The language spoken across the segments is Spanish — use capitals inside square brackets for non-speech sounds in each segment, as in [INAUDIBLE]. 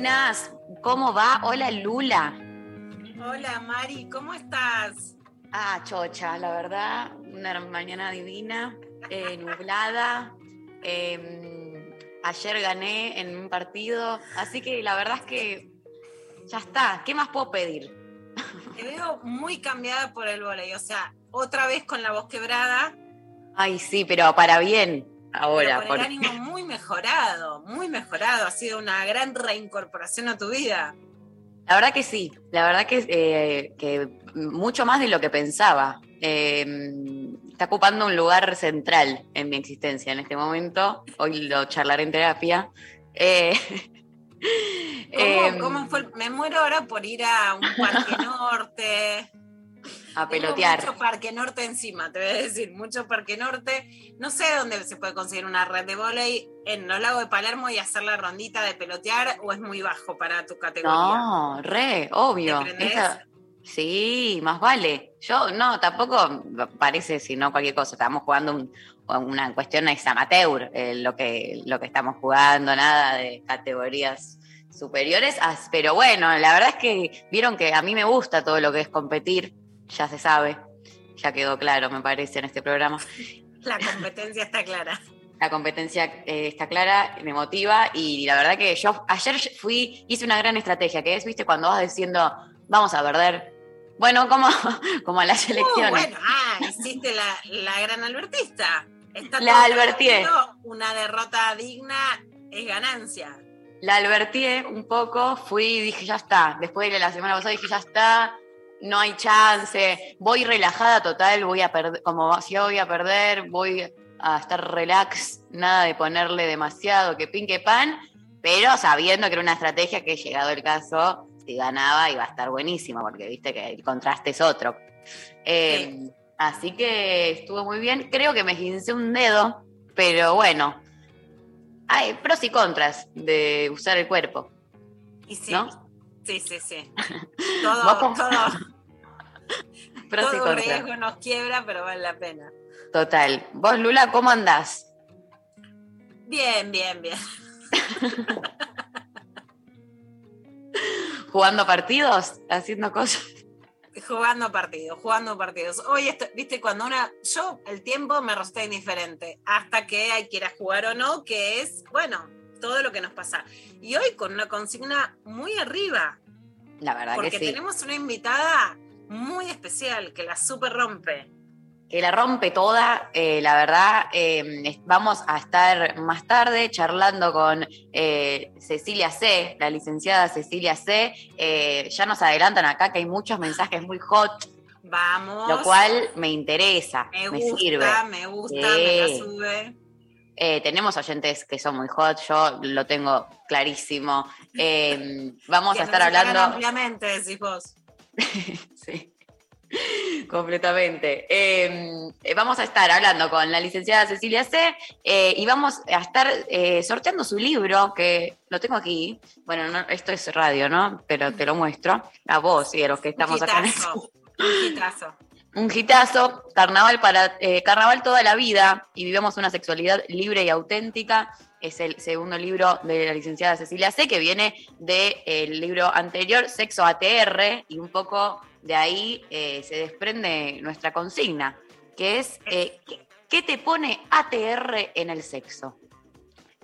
buenas. ¿Cómo va? Hola Lula. Hola Mari, ¿cómo estás? Ah, chocha, la verdad, una mañana divina, eh, nublada. eh, ayer gané en un partido, así que la verdad es que ya está. ¿Qué más puedo pedir? Te veo muy cambiada por el volei, o sea, otra vez con la voz quebrada, Ay, sí, pero para bien ahora. con el porque- ánimo muy mejorado, muy mejorado. Ha sido una gran reincorporación a tu vida. La verdad que sí, la verdad que, eh, que mucho más de lo que pensaba. Eh, está ocupando un lugar central en mi existencia en este momento. Hoy lo charlaré en terapia. Eh, [LAUGHS] ¿Cómo, eh, cómo fue? el- Me muero ahora por ir a un parque [LAUGHS] norte. A Tengo pelotear. mucho parque norte encima, te voy a decir, mucho parque norte. No sé dónde se puede conseguir una red de volei en los lagos de Palermo y hacer la rondita de pelotear o es muy bajo para tu categoría. No, re, obvio. ¿Te prendés? Esa- sí, más vale. Yo no, tampoco parece sino cualquier cosa. Estamos jugando un- una cuestión es amateur, eh, lo, que, lo que estamos jugando, nada de categorías superiores. Pero bueno, la verdad es que vieron que a mí me gusta todo lo que es competir, ya se sabe. Ya quedó claro, me parece, en este programa. La competencia está clara. La competencia eh, está clara, me motiva y la verdad que yo ayer fui, hice una gran estrategia, que es, viste, cuando vas diciendo, vamos a perder, bueno, como, [LAUGHS] como a las Uh, elecciones. bueno, ah, hiciste la, la gran albertista. Está La tranquilo, Una derrota digna es ganancia. La advertí un poco, fui y dije, ya está. Después de la semana pasada dije, ya está, no hay chance, voy relajada total, voy a perder, como si voy a perder, voy a estar relax, nada de ponerle demasiado que pin que pan, pero sabiendo que era una estrategia que llegado el caso, si ganaba iba a estar buenísima, porque viste que el contraste es otro. Eh, Así que estuvo muy bien. Creo que me gincé un dedo, pero bueno, hay pros y contras de usar el cuerpo. Y sí, ¿No? Sí, sí, sí. [LAUGHS] Todo, todo, [LAUGHS] todo riesgo nos quiebra, pero vale la pena. Total. Vos, Lula, ¿cómo andás? Bien, bien, bien. [LAUGHS] ¿Jugando partidos? ¿Haciendo cosas? Jugando partidos, jugando partidos. Hoy, esto- viste, cuando una. Yo, el tiempo me resulta indiferente. Hasta que hay que ir a jugar o no, que es, bueno, todo lo que nos pasa. Y hoy con una consigna muy arriba. La verdad Porque que sí. tenemos una invitada muy especial que la super rompe. Que la rompe toda. eh, la verdad, eh, vamos a estar más tarde charlando con eh, Cecilia C., la licenciada Cecilia C. Ya nos adelantan acá que hay muchos mensajes muy hot, Vamos. lo cual me interesa, me me, gusta, sirve. me gusta, me la sube. Eh, tenemos oyentes que son muy hot, yo lo tengo clarísimo. Eh, vamos Que a estar hablando. ampliamente, decís vos. [LAUGHS] Sí, completamente. Eh, eh, vamos a estar hablando con la licenciada Cecilia C. eh, y vamos a estar eh, sorteando su libro, que lo tengo aquí. Bueno, no, esto es radio, ¿no? Pero te lo muestro a vos y a los que estamos un acá. en el- un. Un hitazo, carnaval para eh, carnaval toda la vida y vivamos una sexualidad libre y auténtica. Es el segundo libro de la licenciada Cecilia C, que viene del libro anterior, Sexo ATR, y un poco de ahí eh, se desprende nuestra consigna, que es eh, ¿qué, qué te pone ATR en el sexo?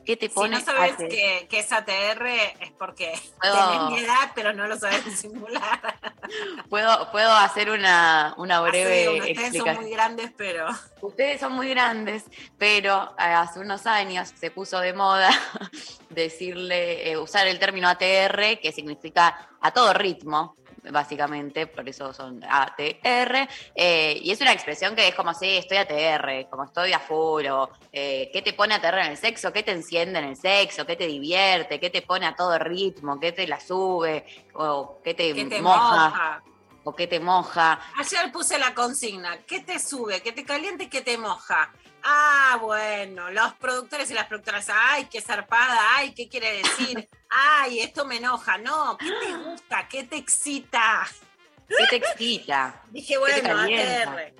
¿Qué te Si no sabes que, que es ATR es porque Puedo- tenés mi edad, pero no lo sabes disimular. [LAUGHS] Puedo, puedo hacer una, una breve Así, ustedes son explicación. muy grandes, pero Ustedes son muy grandes, pero eh, hace unos años se puso de moda [LAUGHS] decirle, eh, usar el término ATR, que significa a todo ritmo, básicamente, por eso son ATR, eh, y es una expresión que es como si estoy ATR, como estoy a full, o eh, ¿qué te pone ATR en el sexo? ¿Qué te enciende en el sexo? ¿Qué te divierte? ¿Qué te pone a todo ritmo? ¿Qué te la sube? ¿O qué te, que te moja? moja. ¿O qué te moja? Ayer puse la consigna, ¿qué te sube? ¿Qué te calienta y qué te moja? Ah, bueno, los productores y las productoras, ay, qué zarpada, ay, ¿qué quiere decir? [LAUGHS] Ay, esto me enoja. No, ¿qué te gusta? ¿Qué te excita? ¿Qué te excita? [LAUGHS] Dije, bueno? ATR.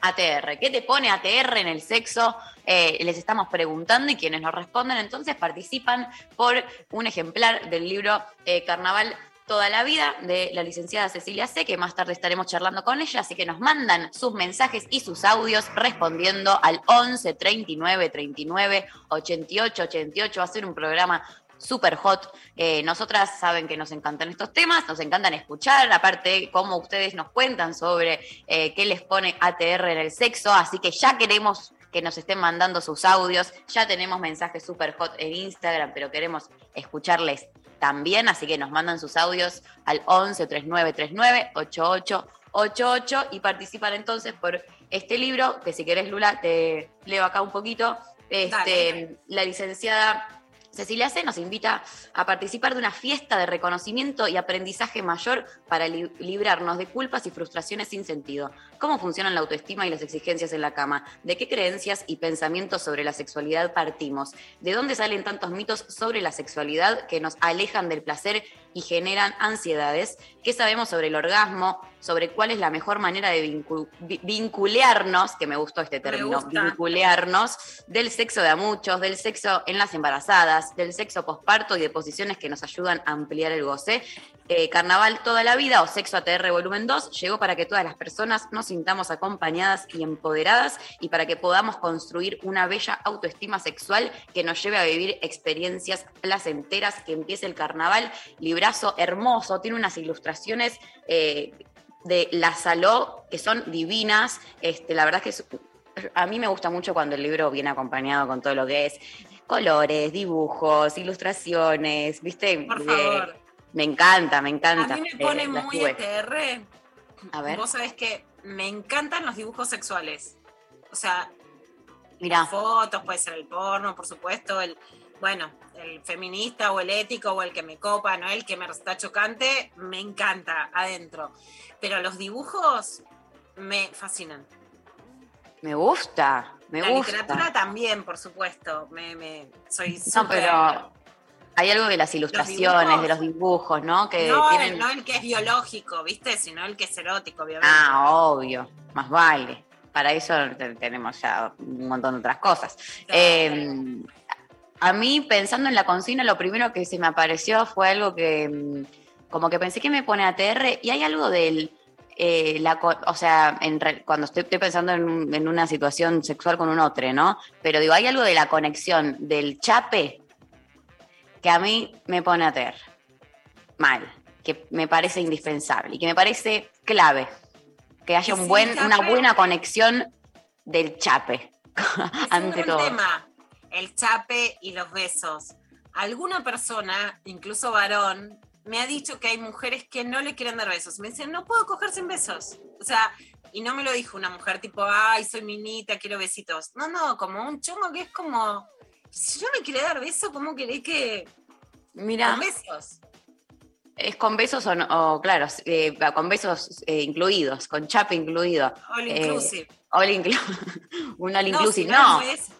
ATR. ¿Qué te pone ATR en el sexo? Eh, les estamos preguntando y quienes nos responden entonces participan por un ejemplar del libro eh, Carnaval Toda la Vida de la licenciada Cecilia C, que más tarde estaremos charlando con ella, así que nos mandan sus mensajes y sus audios respondiendo al 11 39 39 88 88. Va a ser un programa súper hot. Eh, nosotras saben que nos encantan estos temas, nos encantan escuchar, aparte cómo ustedes nos cuentan sobre eh, qué les pone ATR en el sexo, así que ya queremos que nos estén mandando sus audios, ya tenemos mensajes súper hot en Instagram, pero queremos escucharles también, así que nos mandan sus audios al 11 39 39 88 88 y participan entonces por este libro, que si querés Lula te leo acá un poquito. Este, Dale. la licenciada Cecilia C. nos invita a participar de una fiesta de reconocimiento y aprendizaje mayor para li- librarnos de culpas y frustraciones sin sentido. ¿Cómo funcionan la autoestima y las exigencias en la cama? ¿De qué creencias y pensamientos sobre la sexualidad partimos? ¿De dónde salen tantos mitos sobre la sexualidad que nos alejan del placer y generan ansiedades? ¿Qué sabemos sobre el orgasmo? ¿Sobre cuál es la mejor manera de vincu- vi- vincularnos? Que me gustó este término, vincularnos del sexo de a muchos, del sexo en las embarazadas, del sexo posparto y de posiciones que nos ayudan a ampliar el goce. Eh, Carnaval toda la vida o Sexo ATR volumen 2 llegó para que todas las personas nos sintamos acompañadas y empoderadas y para que podamos construir una bella autoestima sexual que nos lleve a vivir experiencias placenteras, que empiece el carnaval. Librazo hermoso, tiene unas ilustraciones eh, de la Saló que son divinas. Este, la verdad es que es- a mí me gusta mucho cuando el libro viene acompañado con todo lo que es colores, dibujos, ilustraciones, ¿viste? Por Eh, favor. Me encanta, me A encanta. mí me Eh, pone muy tuve. ATR. A ver, Vos sabés que me encantan los dibujos sexuales. O sea, mira, fotos, puede ser el porno, por supuesto, el, bueno, el feminista o el ético o el que me copa, ¿no? El que me está chocante, me encanta adentro. Pero los dibujos me fascinan. me gusta, me La gusta. literatura también, por supuesto. Me, me- soy No, pero hay algo de las ilustraciones, de los dibujos, ¿no? Que no, tienen... el, no el que es biológico, ¿viste? Sino el que es erótico, obviamente. Ah, obvio, más vale. Para eso te- tenemos ya un montón de otras cosas. Eh, a mí, pensando en la consigna, lo primero que se me apareció fue algo que, mm, como que pensé que me pone ATR, y hay algo del, eh, la, o sea, en cuando estoy, estoy pensando en una situación sexual con un otro, ¿no? Pero digo, hay algo de la conexión del chape que a mí me pone ATR. Mal, que me parece indispensable y que me parece clave. Que haya Y un sí, buen, chape- una buena conexión del chape. Ante todo. tema, el chape y los besos. Alguna persona, incluso varón, me ha dicho que hay mujeres que no le quieren dar besos. Me dicen, no puedo coger sin besos. O sea, y no me lo dijo una mujer tipo, ay, soy minita, quiero besitos. No, no, como un chongo que es como, si yo me quiere dar beso, ¿cómo querés que Mira, con besos? es con besos o, no- o, claro, eh, con besos eh, incluidos, con chape incluido. All Eh, inclusive. All inclu- [LAUGHS] un all no, inclusive. no, No, no es-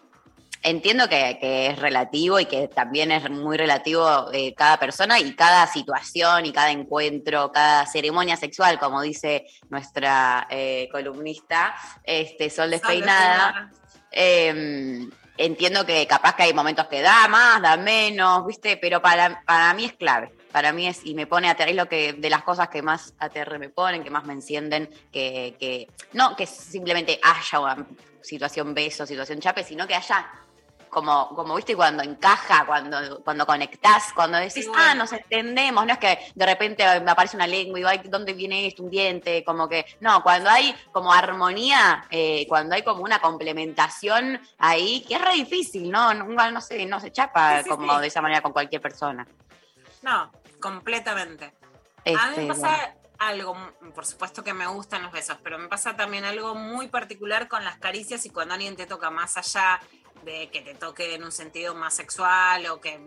entiendo que, que es relativo y que también es muy relativo eh, cada persona y cada situación y cada encuentro, cada ceremonia sexual, como dice nuestra eh, columnista, este, Sol Despeinada. Eh, entiendo que capaz que hay momentos que da más, da menos, ¿viste? Pero para, para mí es clave. Para mí es, y me pone ATR, es lo que, de las cosas que más ATR me ponen, que más me encienden, que, que no que simplemente haya una situación beso, situación chape, sino que haya como, como viste, cuando encaja, cuando, cuando conectás, cuando decís, ah, nos entendemos, no es que de repente me aparece una lengua y digo, ay, ¿dónde viene esto? Un diente, como que, no, cuando hay como armonía, eh, cuando hay como una complementación ahí, que es re difícil, ¿no? No, no sé, no se chapa Sí, sí, como sí. de esa manera con cualquier persona. No, completamente. A mí Este, me bueno. pasa algo, por supuesto que me gustan los besos, pero me pasa también algo muy particular con las caricias y cuando alguien te toca más allá de que te toque en un sentido más sexual o que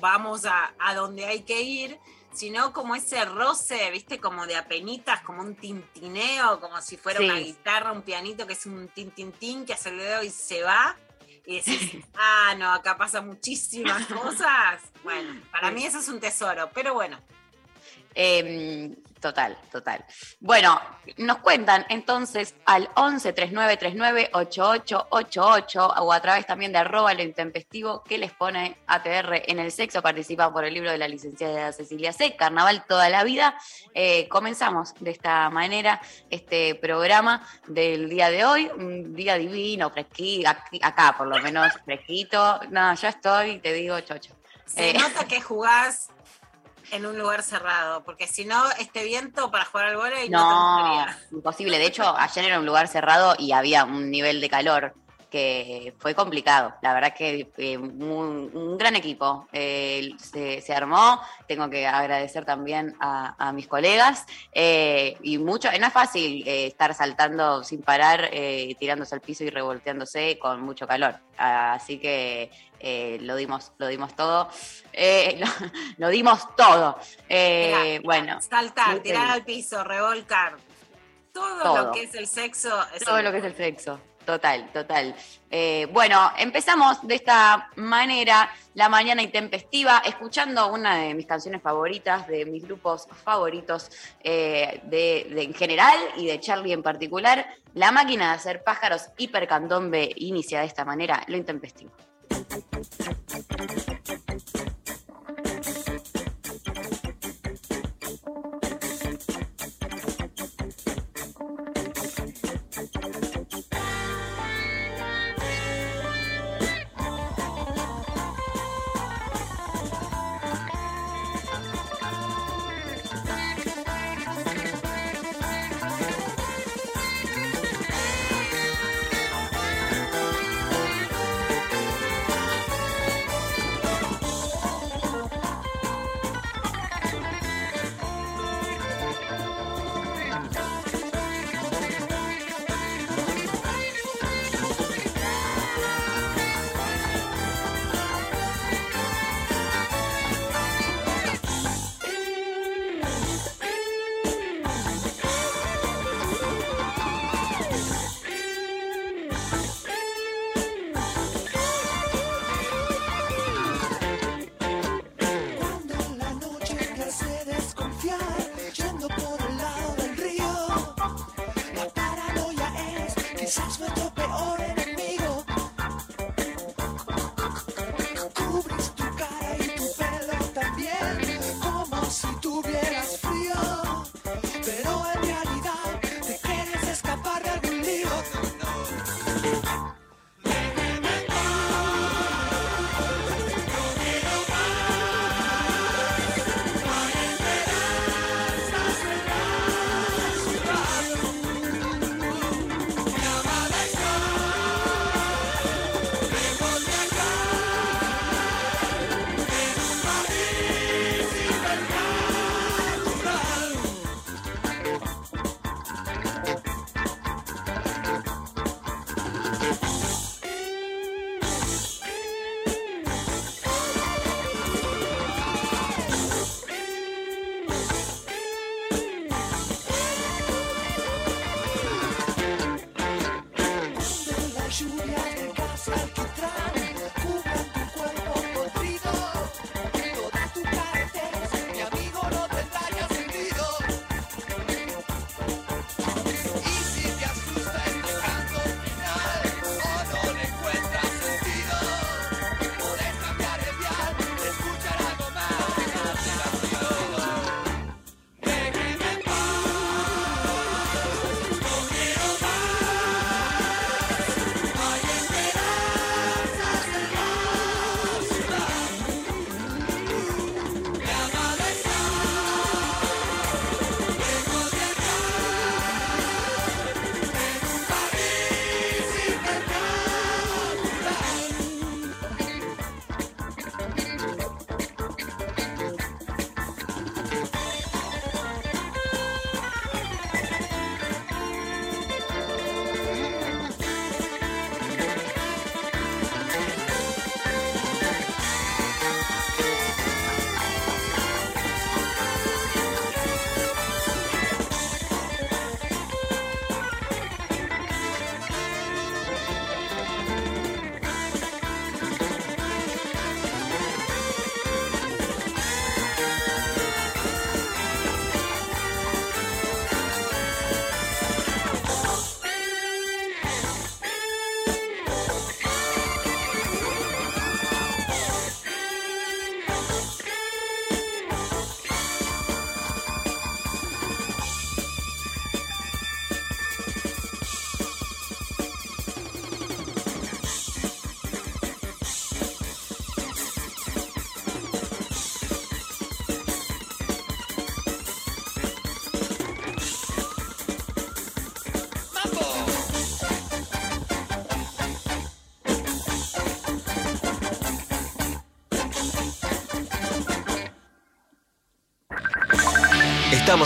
vamos a, a donde hay que ir, sino como ese roce, viste, como de apenitas, como un tintineo, como si fuera Sí. una guitarra, un pianito que es un tintintín que hace el dedo y se va. Y decís, [LAUGHS] ah, no, acá pasa muchísimas [LAUGHS] cosas. Bueno, para mí eso es un tesoro, pero bueno, Em, total, total. Bueno, nos cuentan entonces al 11 39 39 8888 o a través también de arroba lo intempestivo que les pone ATR en el sexo. Participan por el libro de la licenciada Cecilia C. Carnaval toda la vida. Eh, comenzamos de esta manera este programa del día de hoy. Un día divino, fresquito, acá por lo menos fresquito. No, ya estoy, te digo, chocho. se Eh. nota que jugás en un lugar cerrado, porque si no, este viento para jugar al volei no, te No, gustaría. imposible. De hecho, ayer era un lugar cerrado y había un nivel de calor que fue complicado. La verdad que eh, un, un gran equipo eh, se, se armó. Tengo que agradecer también a, a mis colegas. eh, y mucho, no es fácil estar saltando sin parar, tirándose al piso y revolteándose con mucho calor. Así que lo dimos, lo dimos todo. [LAUGHS] Lo, lo dimos todo. Bueno. Saltar, tirar al piso, revolcar. Todo, Todo. lo que es el sexo. es Todo el- lo que es el sexo. Total, total. Eh, bueno, empezamos de esta manera la mañana intempestiva, escuchando una de mis canciones favoritas, de mis grupos favoritos eh, de, en general y de Charlie en particular. La máquina de hacer pájaros hipercandombe inicia de esta manera lo intempestivo.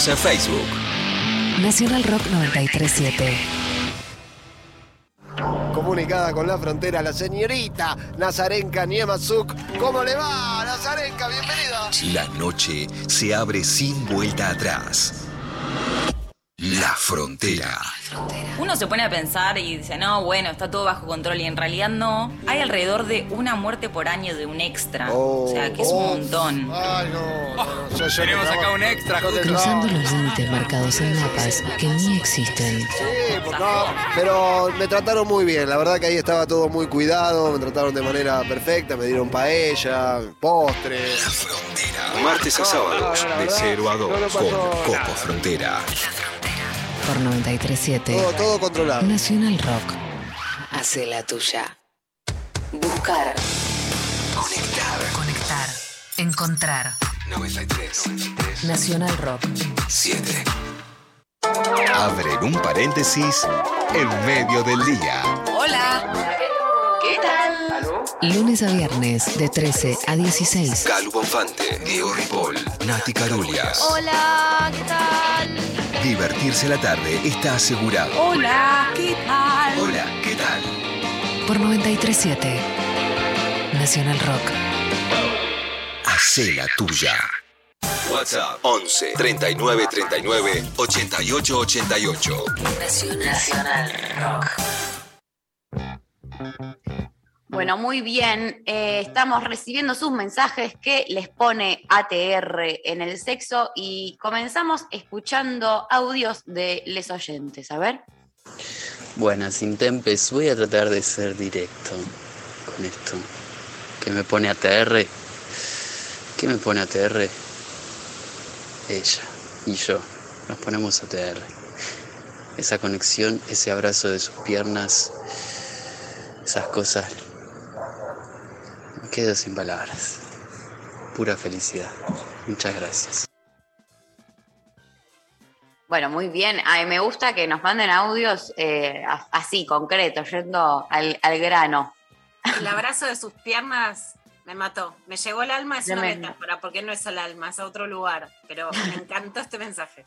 En Facebook. Nacional Rock 937. Comunicada con la frontera, la señorita Nazarenka Niemazuk. ¿Cómo le va, Nazarenka? Bienvenida. La noche se abre sin vuelta atrás. La frontera. Uno se pone a pensar y dice, no, bueno, está todo bajo control y en realidad no. Hay alrededor de una muerte por año de un extra. o sea, que es un montón. Ay, no. Tenemos te acá un extra, Cruzando los límites marcados en mapas que ni existen. Sí, pues no, pero me trataron muy bien. La verdad que ahí estaba todo muy cuidado. Me trataron de manera perfecta. Me dieron paella, postres. La frontera. Martes a sábados de 0 a 2 con Coco Frontera. Por 937. Todo, todo controlado. Nacional Rock. Hace la tuya. Buscar. Conectar. Conectar. Encontrar. 93. Nacional Rock. 7. Abren un paréntesis en medio del día. Hola. ¿Qué tal? Lunes a viernes de 13 a 16. Calu Bonfante, Diego Ripoll, Nati Carulias. Hola, ¿qué tal? Divertirse la tarde está asegurado. Hola. ¿Qué tal? Hola, ¿qué tal? Por 937. Nacional Rock. Hacé la tuya. WhatsApp 11 39 39 88 88. Nacional Rock. Bueno, muy bien. Eh, estamos recibiendo sus mensajes que les pone ATR en el sexo y comenzamos escuchando audios de les oyentes. A ver. Buenas, Intempes. Voy a tratar de ser directo con esto. ¿Qué me pone ATR? ¿Qué me pone ATR? Ella y yo nos ponemos ATR. Esa conexión, ese abrazo de sus piernas, esas cosas. Me quedo sin palabras. Pura felicidad. Muchas gracias. Bueno, muy bien. Ay, me gusta que nos manden audios eh, así, concretos, yendo al, al grano. El abrazo de sus piernas me mató. Me llegó el alma, es una Tremendo. metáfora, porque no es al alma, es a otro lugar. Pero me encantó este mensaje.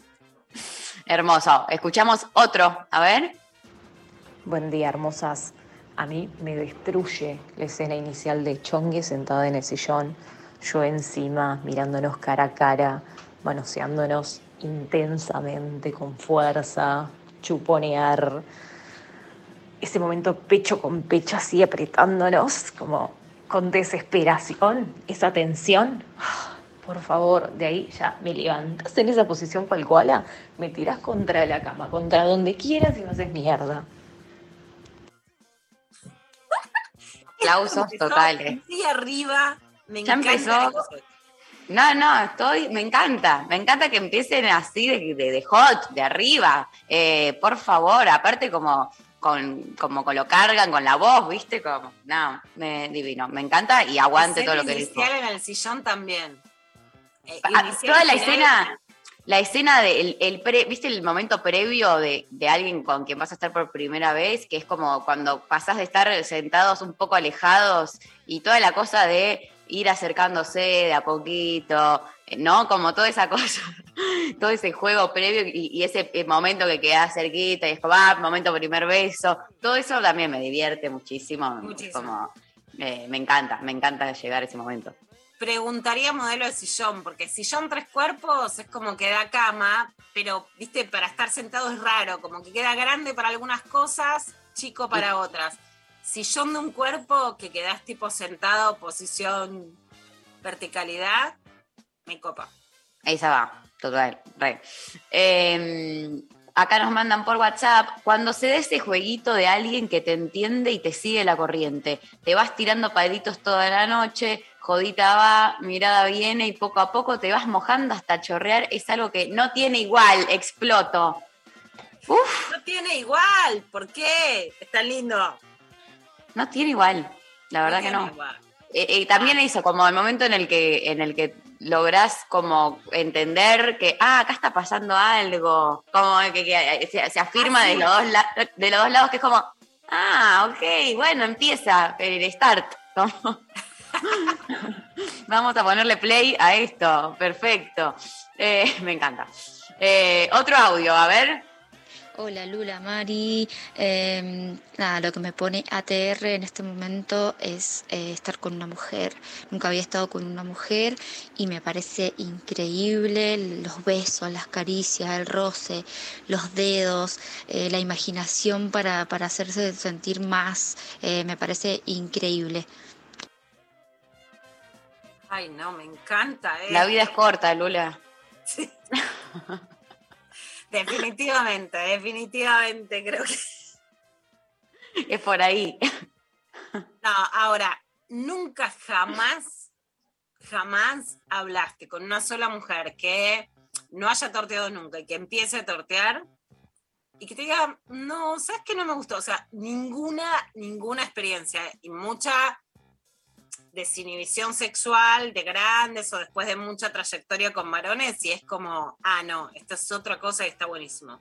Hermoso. Escuchamos otro. A ver. Buen día, hermosas. A mí me destruye la escena inicial de Chongue sentada en el sillón, yo encima, mirándonos cara a cara, manoseándonos intensamente, con fuerza, chuponear. Ese momento pecho con pecho así apretándonos, como con desesperación, esa tensión. Por favor, de ahí ya me levantas en esa posición cual me tiras contra la cama, contra donde quieras y me haces mierda. [LAUGHS] Aplausos totales. así arriba, me Ya encanta. empezó. No, no, estoy, me encanta, me encanta que empiecen así de, de- de hot, de arriba. Eh, por favor, aparte como con, como con lo cargan con la voz, ¿viste? Como, no, me, divino, me encanta y aguante todo lo que dijo. inicial en el sillón también. Eh, Ah, toda la escena, la escena del el pre- ¿viste el momento previo de, de alguien con quien vas a estar por primera vez? Que es como cuando pasás de estar sentados un poco alejados y toda la cosa de ir acercándose de a poquito, ¿no? Como toda esa [LAUGHS] cosa, [LAUGHS] todo ese juego previo y, y ese momento que queda cerquita y es como, ah, momento primer beso, todo eso también me divierte muchísimo. Muchísimo. Como, eh, me encanta, me encanta llegar a ese momento. Preguntaría modelo de sillón, porque sillón tres cuerpos es como que da cama, pero, viste, para estar sentado es raro, como que queda grande para algunas cosas, chico para otras. Sillón de un cuerpo que quedas tipo sentado, posición, verticalidad, me copa. Esa va, total, re. Eh, acá nos mandan por WhatsApp, cuando se dé ese jueguito de alguien que te entiende y te sigue la corriente, te vas tirando palitos toda la noche, jodita va, mirada viene y poco a poco te vas mojando hasta chorrear, es algo que no tiene igual, exploto. Uf, No tiene igual, ¿por qué? Es tan lindo. no tiene igual, la verdad que no. igual. Eh, eh, también eso, como el momento en el que, en el que lográs como entender que, ah, acá está pasando algo, como que, que se, se afirma Ah, de, los dos la- de los dos lados, que es como, ah, ok, bueno, empieza el start. como- [LAUGHS] Vamos a ponerle play a esto, perfecto. Eh, me encanta. Eh, otro audio, a ver. Hola Lula, Mari. Eh, nada, lo que me pone ATR en este momento es eh, estar con una mujer. Nunca había estado con una mujer y me parece increíble los besos, las caricias, el roce, los dedos, eh, la imaginación para, para hacerse sentir más. Eh, me parece increíble. Ay, no, me encanta. ¿eh? La vida es corta, Lula. [LAUGHS] Sí. [LAUGHS] definitivamente, definitivamente, creo que. [LAUGHS] Es por ahí. No, ahora, nunca jamás, jamás hablaste con una sola mujer que no haya torteado nunca y que empiece a tortear y que te diga, no, ¿sabes qué no me gustó? O sea, ninguna, ninguna experiencia y mucha desinhibición sexual de grandes o después de mucha trayectoria con varones y es como, ah, no, esta es otra cosa y está buenísimo.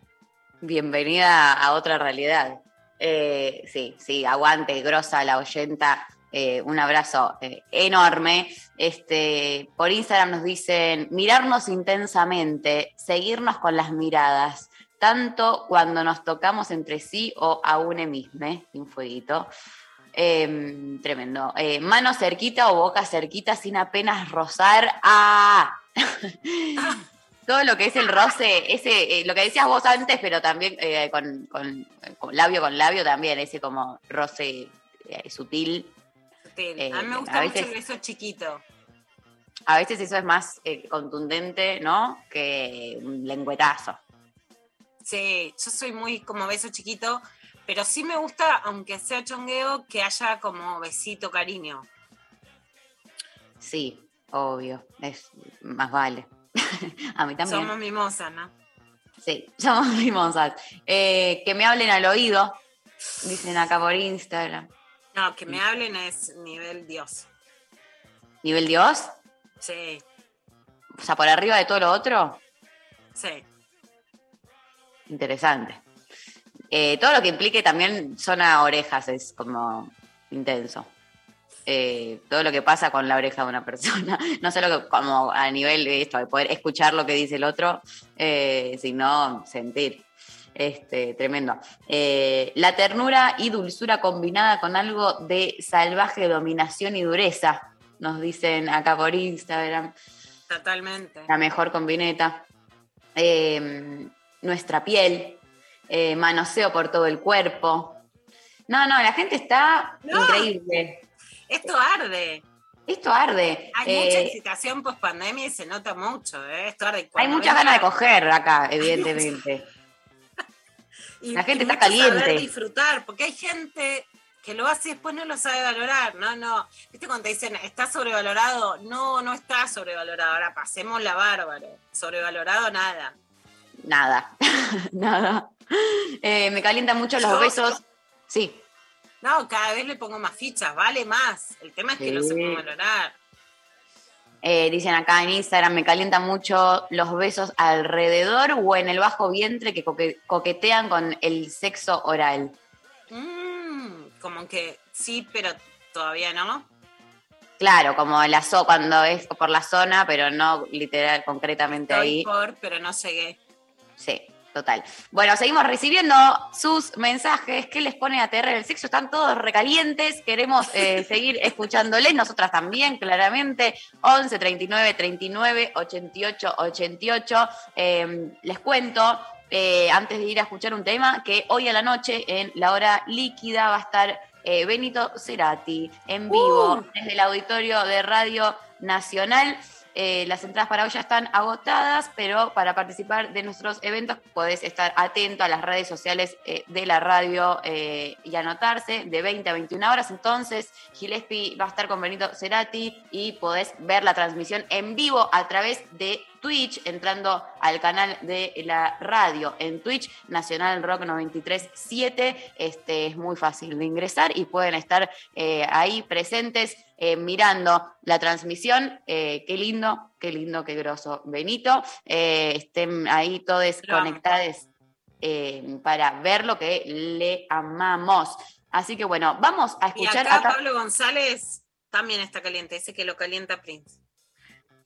Bienvenida a otra realidad. Eh, sí, sí, aguante, grosa la oyenta. eh, un abrazo eh, enorme. Este, por Instagram nos dicen mirarnos intensamente, seguirnos con las miradas, tanto cuando nos tocamos entre sí o a une mismo, un fueguito. Eh, tremendo. Eh, mano cerquita o boca cerquita sin apenas rozar. ¡Ah! [LAUGHS] Todo lo que es el roce, ese, eh, lo que decías vos antes, pero también eh, con, con- con labio con labio también, ese como roce eh, sutil. Sutil. A mí me gusta mucho el beso chiquito. A veces eso es más contundente, ¿no? Que un lengüetazo. Sí, yo soy muy como beso chiquito, pero sí me gusta, aunque sea chongueo, que haya como besito, cariño. Sí, obvio, es más vale. [LAUGHS] A mí también. Somos mimosas, ¿no? Sí, [LAUGHS] somos mimosas. Eh, que me hablen al oído, dicen acá por Instagram. No, que me hablen es nivel Dios. ¿Nivel Dios? Sí, O sea, por arriba de todo lo otro. sí. Interesante. Eh, todo lo que implique también zona orejas es como intenso. Eh, todo lo que pasa con la oreja de una persona, [LAUGHS] no solo que como a nivel de esto, de poder escuchar lo que dice el otro, eh, sino sentir. Este, tremendo. Eh, la ternura y dulzura combinada con algo de salvaje dominación y dureza, nos dicen acá por Instagram Totalmente. la mejor combineta. Nuestra piel, eh, manoseo por todo el cuerpo. No, no, la gente está No. increíble. Esto arde. Esto arde. Hay Eh, mucha excitación post pandemia y se nota mucho, ¿eh? Esto arde. hay muchas ganas de coger acá, [LAUGHS] evidentemente. y- la gente y está mucho saber caliente. disfrutar, porque hay gente que lo hace y después no lo sabe valorar. No, no. ¿Viste cuando te dicen, está sobrevalorado? No, no está sobrevalorado. Ahora pasemos la bárbaro. Sobrevalorado nada. Nada, [LAUGHS] nada. Eh, me calientan mucho los besos. Sí, No, cada vez le pongo más fichas, vale más. El tema es que lo Sí. sepa valorar. Eh, dicen acá en Instagram, me calientan mucho los besos alrededor o en el bajo vientre que coque- coquetean con el sexo oral. Mm, como que sí, pero todavía no. Claro, como la zo- cuando es por la zona, pero no literal, concretamente Estoy ahí. por, pero no llegué. Sí, total. Bueno, seguimos recibiendo sus mensajes. ¿Qué les pone a ATR el sexo? Están todos recalientes. Queremos eh, [LAUGHS] seguir escuchándoles. Nosotras también, claramente. 11 39 39 88 88. Eh, les cuento, eh, antes de ir a escuchar un tema, que hoy a la noche, en la hora líquida, va a estar eh, Benito Cerati en vivo Uh. desde el auditorio de Radio Nacional. Eh, las entradas para hoy ya están agotadas, pero para participar de nuestros eventos podés estar atento a las redes sociales eh, de la radio eh, y anotarse de 20 a 21 horas. Entonces, Gillespie va a estar con Benito Cerati y podés ver la transmisión en vivo a través de Twitch, entrando al canal de la radio en Twitch, Nacional Rock 93.7. Este, es muy fácil de ingresar y pueden estar ahí presentes eh, mirando la transmisión. Eh, qué lindo, qué lindo, qué groso. Benito, eh, estén ahí todos conectados para ver lo que le amamos. Así que bueno, vamos a escuchar. Y acá. Pablo González también está caliente, dice que lo calienta Prince.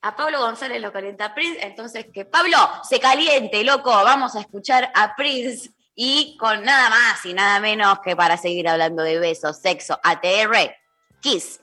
A Pablo González lo calienta Prince, entonces que Pablo se caliente, loco, vamos a escuchar a Prince y con nada más y nada menos que para seguir hablando de besos, sexo, ATR, Kiss.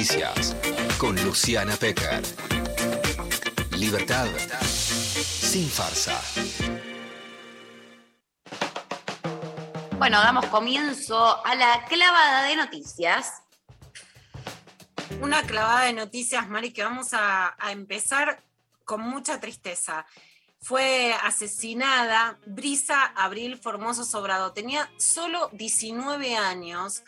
Noticias con Luciana Pecker. Libertad sin farsa. Bueno, damos comienzo a la clavada de noticias. Una clavada de noticias, Mari, que vamos a empezar con mucha tristeza fue asesinada Brisa Abril Formoso Sobrado. Tenía solo 19 años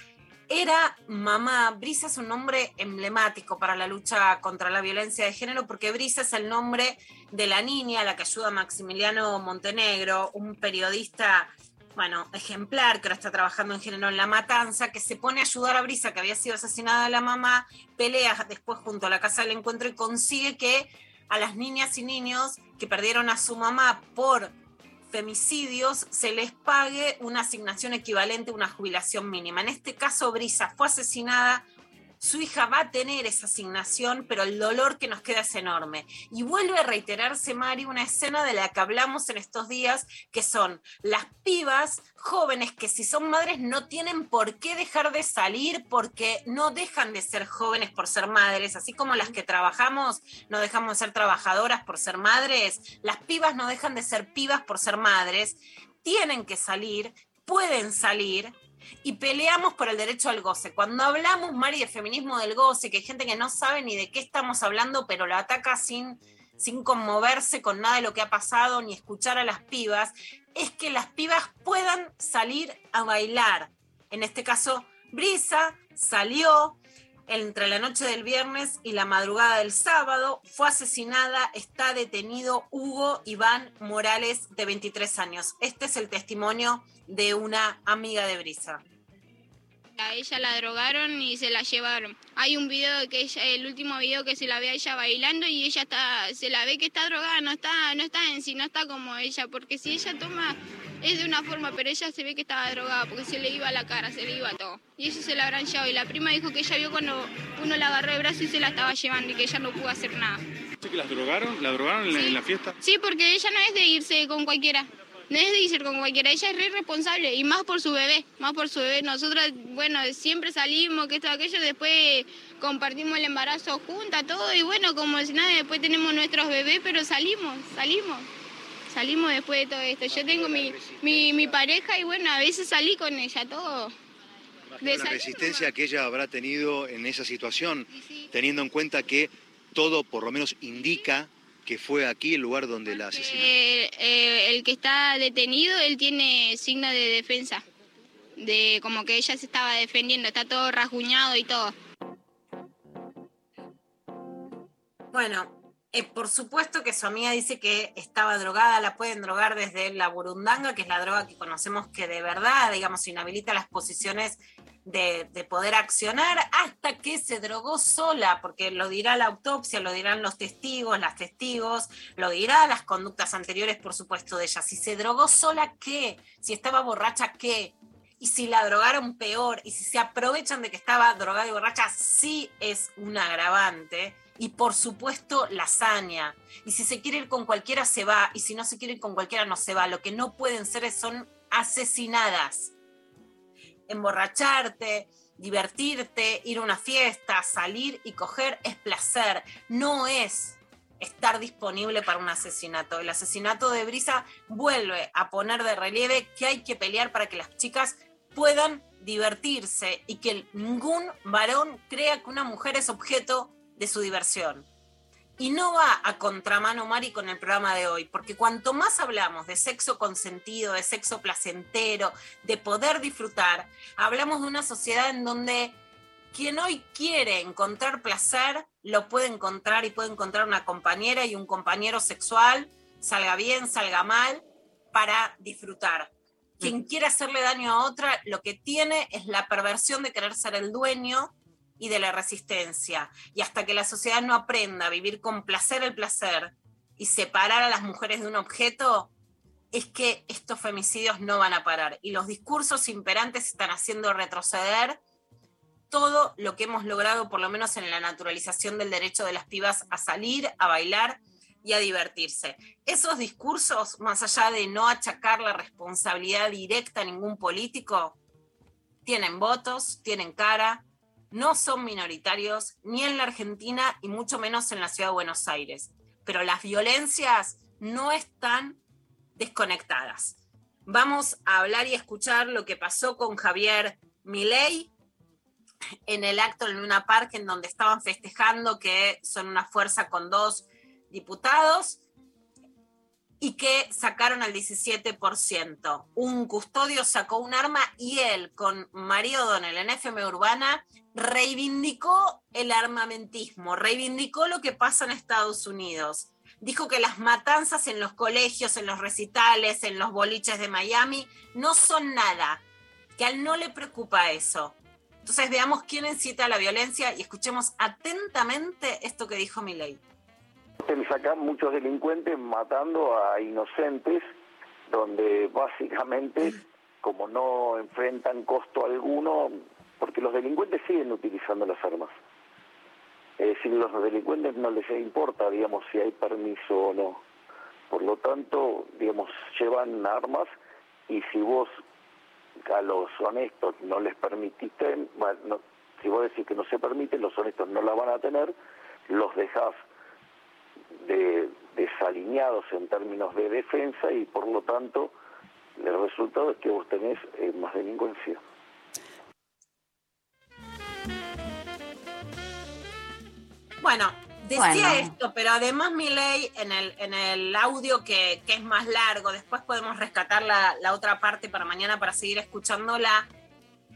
era mamá. Brisa es un nombre emblemático para la lucha contra la violencia de género porque Brisa es el nombre de la niña a la que ayuda Maximiliano Montenegro, un periodista, bueno, ejemplar que ahora está trabajando en género en La Matanza, que se pone a ayudar a Brisa que había sido asesinada la mamá, pelea después junto a la Casa del Encuentro y consigue que a las niñas y niños que perdieron a su mamá por femicidios se les pague una asignación equivalente a una jubilación mínima. En este caso, Brisa fue asesinada su hija va a tener esa asignación, pero el dolor que nos queda es enorme. Y vuelve a reiterarse, Mari, una escena de la que hablamos en estos días, que son las pibas jóvenes que si son madres no tienen por qué dejar de salir porque no dejan de ser jóvenes por ser madres, así como las que trabajamos no dejamos de ser trabajadoras por ser madres, las pibas no dejan de ser pibas por ser madres, tienen que salir, pueden salir, y peleamos por el derecho al goce. Cuando hablamos, Mari, de feminismo del goce, que hay gente que no sabe ni de qué estamos hablando, pero lo ataca sin, sin conmoverse con nada de lo que ha pasado, ni escuchar a las pibas, es que las pibas puedan salir a bailar. En este caso, Brisa salió entre la noche del viernes y la madrugada del sábado, fue asesinada, está detenido Hugo Iván Morales, de 23 años. Este es el testimonio de una amiga de Brisa. A ella la drogaron y se la llevaron. Hay un video que ella, el último video que se la ve a ella bailando y ella está, se la ve que está drogada, no está, no está en sí, no está como ella, porque si ella toma es de una forma, pero ella se ve que estaba drogada porque se le iba la cara, se le iba todo. Y eso se la habrán llevado. Y la prima dijo que ella vio cuando uno la agarró de brazo y se la estaba llevando y que ella no pudo hacer nada. ¿Sí que las drogaron? ¿La drogaron en la- en la fiesta? Sí, porque ella no es de irse con cualquiera. No es de irse con cualquiera, ella es re responsable y más por su bebé, más por su bebé. Nosotras, bueno, siempre salimos, que esto, aquello, después compartimos el embarazo juntas, todo, y bueno, como si nada, después tenemos nuestros bebés, pero salimos, salimos. Salimos después de todo esto. Yo tengo mi, mi, mi pareja y bueno, a veces salí con ella, todo. De la resistencia que ella habrá tenido en esa situación, teniendo en cuenta que todo por lo menos indica que fue aquí el lugar donde la asesinaron. Eh, eh, el que está detenido, él tiene signo de defensa. De como que ella se estaba defendiendo, está todo rasguñado y todo. Bueno, eh, por supuesto que su amiga dice que estaba drogada, la pueden drogar desde la burundanga, que es la droga que conocemos que de verdad, digamos, inhabilita las posiciones de, de poder accionar, hasta que se drogó sola, porque lo dirá la autopsia, lo dirán los testigos, las testigos, lo dirá las conductas anteriores, por supuesto, de ella. Si se drogó sola, ¿qué? Si estaba borracha, ¿qué? Y si la drogaron peor, y si se aprovechan de que estaba drogada y borracha, sí es un agravante. Y por supuesto, la hazaña. Y si se quiere ir con cualquiera, se va. Y si no se quiere ir con cualquiera, no se va. Lo que no pueden ser son asesinadas. Emborracharte, divertirte, ir a una fiesta, salir y coger es placer. No es estar disponible para un asesinato. El asesinato de Brisa vuelve a poner de relieve que hay que pelear para que las chicas puedan divertirse y que ningún varón crea que una mujer es objeto de su diversión. Y no va a contramano, Mari, con el programa de hoy, porque cuanto más hablamos de sexo consentido, de sexo placentero, de poder disfrutar, hablamos de una sociedad en donde quien hoy quiere encontrar placer, lo puede encontrar y puede encontrar una compañera y un compañero sexual, salga bien, salga mal, para disfrutar. Quien quiere hacerle daño a otra, lo que tiene es la perversión de querer ser el dueño y de la resistencia. Y hasta que la sociedad no aprenda a vivir con placer el placer y separar a las mujeres de un objeto, es que estos femicidios no van a parar. Y los discursos imperantes están haciendo retroceder todo lo que hemos logrado, por lo menos en la naturalización del derecho de las pibas a salir, a bailar y a divertirse. Esos discursos, más allá de no achacar la responsabilidad directa a ningún político, tienen votos, tienen cara, no son minoritarios ni en la Argentina y mucho menos en la ciudad de Buenos Aires. Pero las violencias no están desconectadas. Vamos a hablar y escuchar lo que pasó con Javier Milei en el acto en una parque en donde estaban festejando que son una fuerza con dos diputados y que sacaron al 17%. Un custodio sacó un arma y él, con Mario O'Donnell en FM Urbana, reivindicó el armamentismo, reivindicó lo que pasa en Estados Unidos. Dijo que las matanzas en los colegios, en los recitales, en los boliches de Miami, no son nada, que a él no le preocupa eso. Entonces veamos quién incita a la violencia y escuchemos atentamente esto que dijo Milei. Sacar muchos delincuentes matando a inocentes, donde básicamente, como no enfrentan costo alguno, porque los delincuentes siguen utilizando las armas. Es decir, a los delincuentes no les importa, digamos, si hay permiso o no. Por lo tanto, digamos, llevan armas y si vos a los honestos no les permitiste, bueno, no- si vos decís que no se permite, los honestos no la van a tener, los dejás de, desalineados en términos de defensa y por lo tanto el resultado es que vos tenés eh, más delincuencia. Bueno, decía Bueno. esto, pero además mi ley en el, en el audio que, que es más largo, después podemos rescatar la, la otra parte para mañana para seguir escuchándola.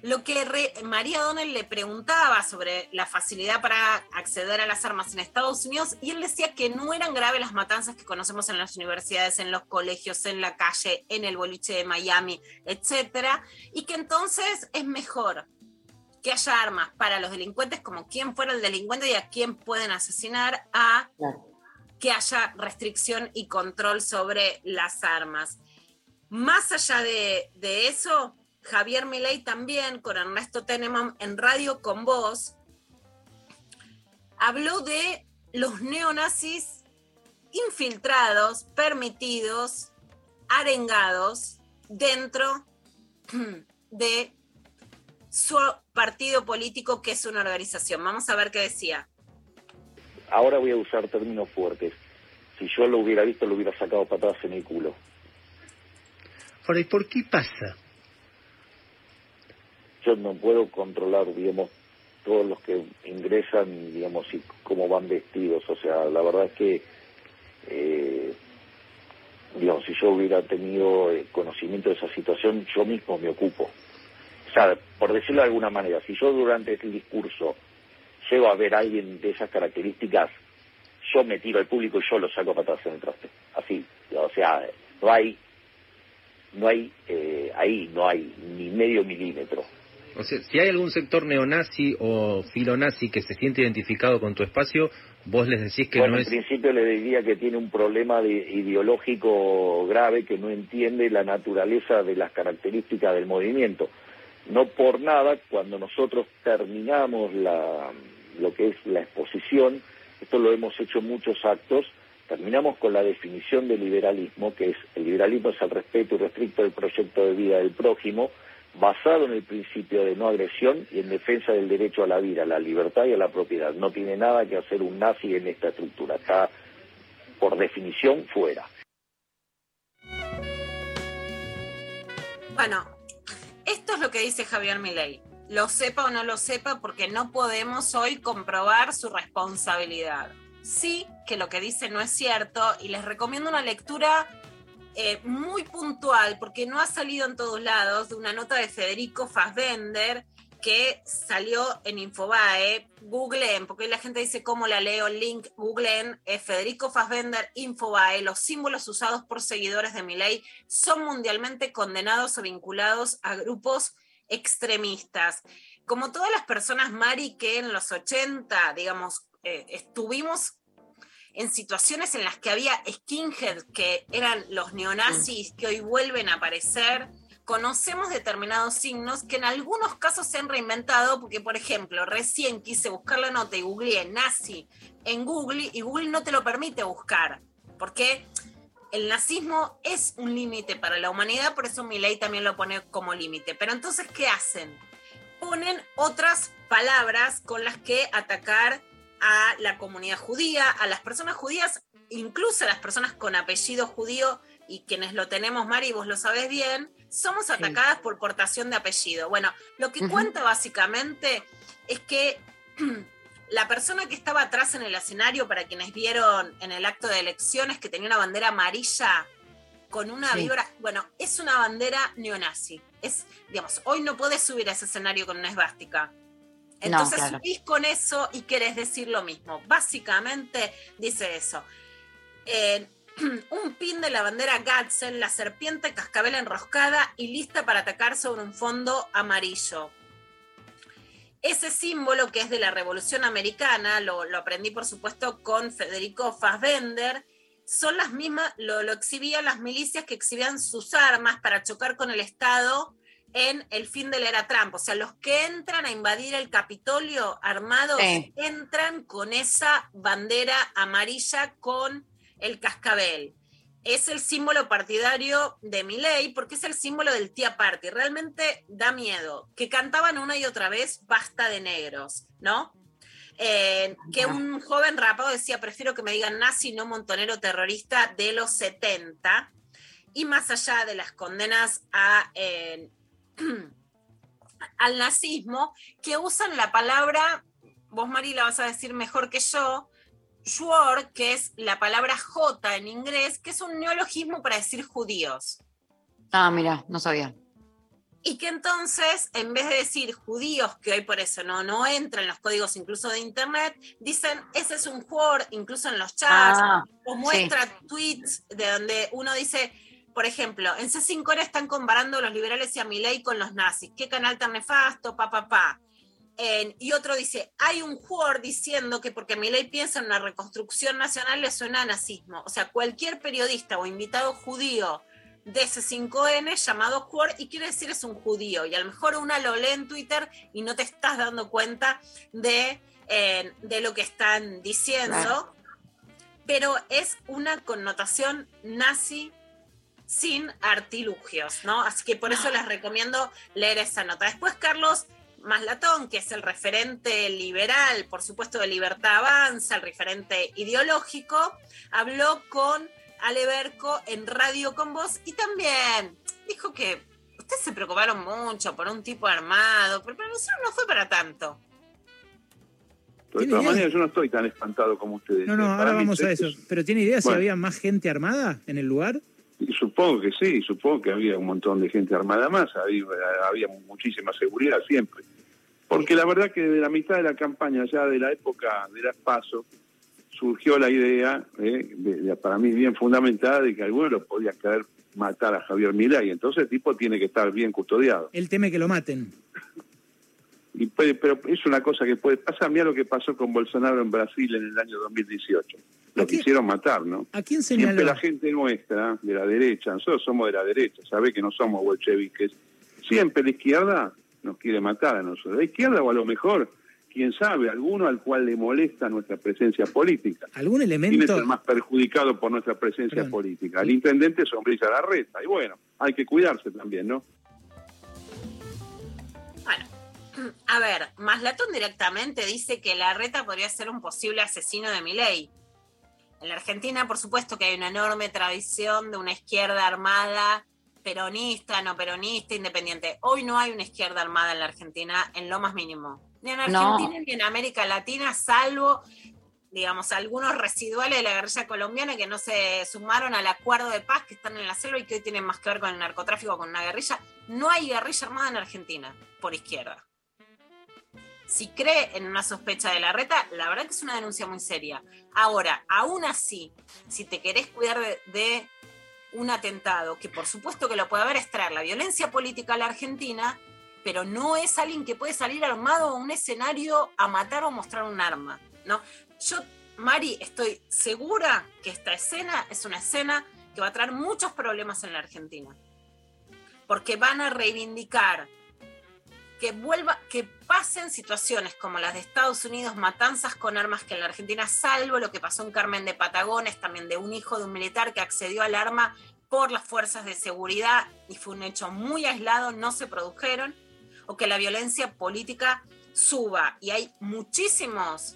Lo que re- María Donnell le preguntaba sobre la facilidad para acceder a las armas en Estados Unidos y él decía que no eran graves las matanzas que conocemos en las universidades, en los colegios, en la calle, en el boliche de Miami, etcétera, y que entonces es mejor que haya armas para los delincuentes como quién fuera el delincuente y a quién pueden asesinar a que haya restricción y control sobre las armas. Más allá de, de eso, Javier Milei también con Ernesto Teneman en Radio con Voz habló de los neonazis infiltrados, permitidos, arengados dentro [CLEARS THROAT] de su partido político, que es una organización. Vamos a ver qué decía. Ahora voy a usar términos fuertes. Si yo lo hubiera visto, lo hubiera sacado patadas en el culo. Ahora, ¿y por qué pasa? Yo no puedo controlar, digamos, todos los que ingresan, digamos, y cómo van vestidos. O sea, la verdad es que, eh, digamos, si yo hubiera tenido eh, conocimiento de esa situación, yo mismo me ocupo. O sea, por decirlo de alguna manera, si yo durante el discurso llego a ver a alguien de esas características, yo me tiro al público y yo lo saco patadas en el traste. Así, o sea, no hay, no hay, eh, ahí no hay ni medio milímetro. O sea, si hay algún sector neonazi o filonazi que se siente identificado con tu espacio, vos les decís que bueno, no en es... principio le diría que tiene un problema de- ideológico grave que no entiende la naturaleza de las características del movimiento. No por nada, cuando nosotros terminamos la, lo que es la exposición, esto lo hemos hecho en muchos actos, terminamos con la definición de liberalismo, que es el liberalismo es el respeto irrestricto del proyecto de vida del prójimo, basado en el principio de no agresión y en defensa del derecho a la vida, a la libertad y a la propiedad. No tiene nada que hacer un nazi en esta estructura, está por definición fuera. Bueno, esto es lo que dice Javier Milei. Lo sepa o no lo sepa, porque no podemos hoy comprobar su responsabilidad. Sí que lo que dice no es cierto y les recomiendo una lectura eh, muy puntual, porque no ha salido en todos lados, de una nota de Federico Fassbender que salió en Infobae. Googleen, porque la gente dice cómo la leo, link, googleen eh, Federico Fassbender, Infobae. Los símbolos usados por seguidores de Milei son mundialmente condenados o vinculados a grupos extremistas. Como todas las personas, Mari, que en los 80, digamos, eh, estuvimos en situaciones en las que había skinheads, que eran los neonazis que hoy vuelven a aparecer, conocemos determinados signos que en algunos casos se han reinventado, porque por ejemplo, recién quise buscar la nota y googleé nazi en Google y Google no te lo permite buscar, porque el nazismo es un límite para la humanidad, por eso mi ley también lo pone como límite. Pero entonces, ¿qué hacen? Ponen otras palabras con las que atacar a la comunidad judía, a las personas judías, incluso a las personas con apellido judío y quienes lo tenemos, Mari, vos lo sabes bien, somos atacadas por portación de apellido. Bueno, lo que cuenta básicamente es que [CLEARS THROAT] la persona que estaba atrás en el escenario, para quienes vieron en el acto de elecciones, que tenía una bandera amarilla con una Sí. vibra, bueno, es una bandera neonazi. Es, digamos, hoy no podés subir a ese escenario con una esvástica. Entonces claro. subís con eso y querés decir lo mismo. Básicamente dice eso. Eh, [CLEARS THROAT] un pin de la bandera Gadsden, la serpiente cascabel enroscada y lista para atacar sobre un fondo amarillo. Ese símbolo que es de la Revolución Americana, lo, lo aprendí por supuesto con Federico Fassbender, son las mismas, lo, lo exhibían las milicias que exhibían sus armas para chocar con el Estado en el fin de la era Trump. O sea, los que entran a invadir el Capitolio armados Sí. entran con esa bandera amarilla con el cascabel. Es el símbolo partidario de Milei porque es el símbolo del Tea Party. Realmente da miedo. Que cantaban una y otra vez basta de negros, ¿no? Eh, que un joven rapado decía, prefiero que me digan nazi, no montonero terrorista de los 70. Y más allá de las condenas a, eh, [CLEARS THROAT] al nazismo, que usan la palabra, vos Mari la vas a decir mejor que yo, Schwor, que es la palabra J en inglés, que es un neologismo para decir judíos. Ah, mira, no sabía. Y que entonces, en vez de decir judíos, que hoy por eso no, no entra en los códigos incluso de Internet, dicen, ese es un Word, incluso en los chats, Ah, o muestra tweets de donde uno dice, por ejemplo, en C5 ahora están comparando los liberales y a Milei con los nazis. ¿Qué canal tan nefasto? Pa, pa, y otro dice, hay un Word diciendo que porque Milei piensa en una reconstrucción nacional le suena a nazismo. O sea, cualquier periodista o invitado judío de ese 5N llamado Quor y quiere decir es un judío. Y a lo mejor una lo lee en Twitter y no te estás dando cuenta de, eh, de lo que están diciendo. Claro. Pero es una connotación nazi sin artilugios, ¿no? Así que por eso les recomiendo leer esa nota. Después, Carlos Maslatón, que es el referente liberal, por supuesto, de Libertad Avanza, el referente ideológico, habló con Ale Berco en Radio con Voz y también dijo que ustedes se preocuparon mucho por un tipo armado, pero para nosotros no fue para tanto. De todas maneras, yo no estoy tan espantado como ustedes. No, no, Para ahora vamos a eso. Pero ¿tiene idea si había más gente armada en el lugar? Y supongo que sí, supongo que había un montón de gente armada más, había, había muchísima seguridad siempre. Porque la verdad que de la mitad de la campaña, ya de la época de las PASO, surgió la idea, eh, para mí bien fundamentada, de que algunos lo podía querer matar a Javier Milei. Entonces el tipo tiene que estar bien custodiado. Él teme que lo maten. Y puede- pero es una cosa que puede pasar. Mira lo que pasó con Bolsonaro en Brasil en el año 2018. Lo quisieron matar, ¿no? ¿A quién Siempre la gente nuestra, de la derecha, nosotros somos de la derecha, sabe que no somos bolcheviques. Siempre la izquierda nos quiere matar a nosotros. La izquierda o a lo mejor, quién sabe, alguno al cual le molesta nuestra presencia política. ¿Algún ¿Quién es elemento? el más perjudicado por nuestra presencia política? El intendente Sombrilla Larreta. Y bueno, hay que cuidarse también, ¿no? A ver, Maslatón directamente dice que Larreta podría ser un posible asesino de Milei. En la Argentina, por supuesto que hay una enorme tradición de una izquierda armada, peronista, no peronista, independiente. Hoy no hay una izquierda armada en la Argentina en lo más mínimo. Ni en No. Argentina ni en América Latina, salvo, digamos, algunos residuales de la guerrilla colombiana que no se sumaron al acuerdo de paz que están en la selva y que hoy tienen más que ver con el narcotráfico, con una guerrilla. No hay guerrilla armada en Argentina por izquierda si cree en una sospecha de la reta, la verdad que es una denuncia muy seria. Ahora, aún así, si te querés cuidar de, un atentado, que por supuesto que lo puede haber, es traer la violencia política a la Argentina, pero no es alguien que puede salir armado a un escenario a matar o mostrar un arma. ¿no? Yo, Mari, estoy segura que esta escena es una escena que va a traer muchos problemas en la Argentina. Porque van a reivindicar que vuelva, que pasen situaciones como las de Estados Unidos, matanzas con armas que en la Argentina, salvo lo que pasó en Carmen de Patagones, también de un hijo de un militar que accedió al arma por las fuerzas de seguridad y fue un hecho muy aislado, no se produjeron, o que la violencia política suba. Y hay muchísimos,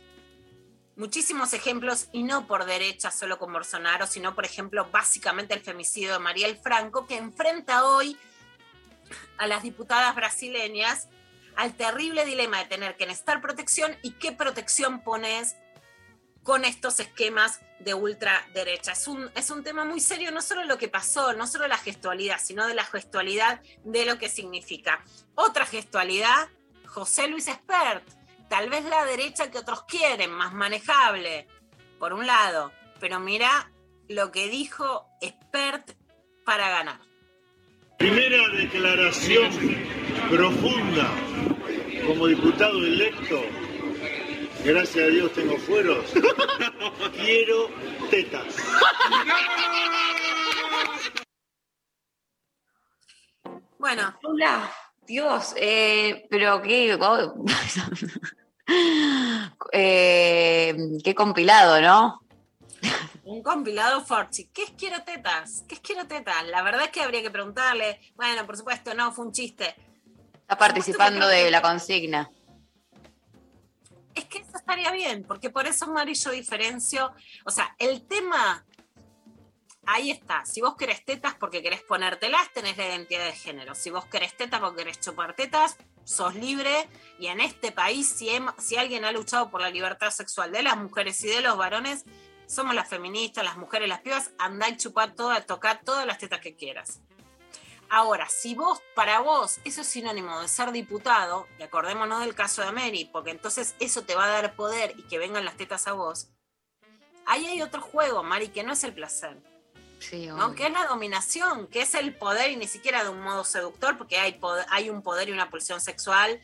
muchísimos ejemplos, y no por derecha solo con Bolsonaro, sino por ejemplo, básicamente el femicidio de Mariel Franco, que enfrenta hoy a las diputadas brasileñas al terrible dilema de tener que necesitar protección y qué protección pones con estos esquemas de ultraderecha. Es un, es un tema muy serio, no solo lo que pasó, no solo la gestualidad, sino de la gestualidad de lo que significa. Otra gestualidad, José Luis Espert, tal vez la derecha que otros quieren, más manejable, por un lado, pero mira lo que dijo Espert para ganar. Primera declaración profunda como diputado electo. Gracias a Dios tengo fueros. [LAUGHS] Quiero tetas. Bueno, Dios, eh, pero qué. oh, [LAUGHS] eh, qué compilado, ¿no? Un compilado Forchi. ¿Qué es quiero tetas? ¿Qué es quiero tetas? La verdad es que habría que preguntarle. Bueno, por supuesto, no, fue un chiste. Está participando de la consigna. Es que eso estaría bien, porque por eso, Mari, yo diferencio. O sea, el tema. Ahí está. Si vos querés tetas porque querés ponértelas, tenés la identidad de género. Si vos querés tetas porque querés chupar tetas, sos libre. Y en este país, si, si alguien ha luchado por la libertad sexual de las mujeres y de los varones, somos las feministas, las mujeres, las pibas. Andá y chupar todas, tocar todas las tetas que quieras. Ahora, si vos, para vos, eso es sinónimo de ser diputado, y acordémonos del caso de Mary, porque entonces eso te va a dar poder y que vengan las tetas a vos, ahí hay otro juego, Mari, que no es el placer, Sí, ¿no? que es la dominación, que es el poder y ni siquiera de un modo seductor, porque hay, hay un poder y una pulsión sexual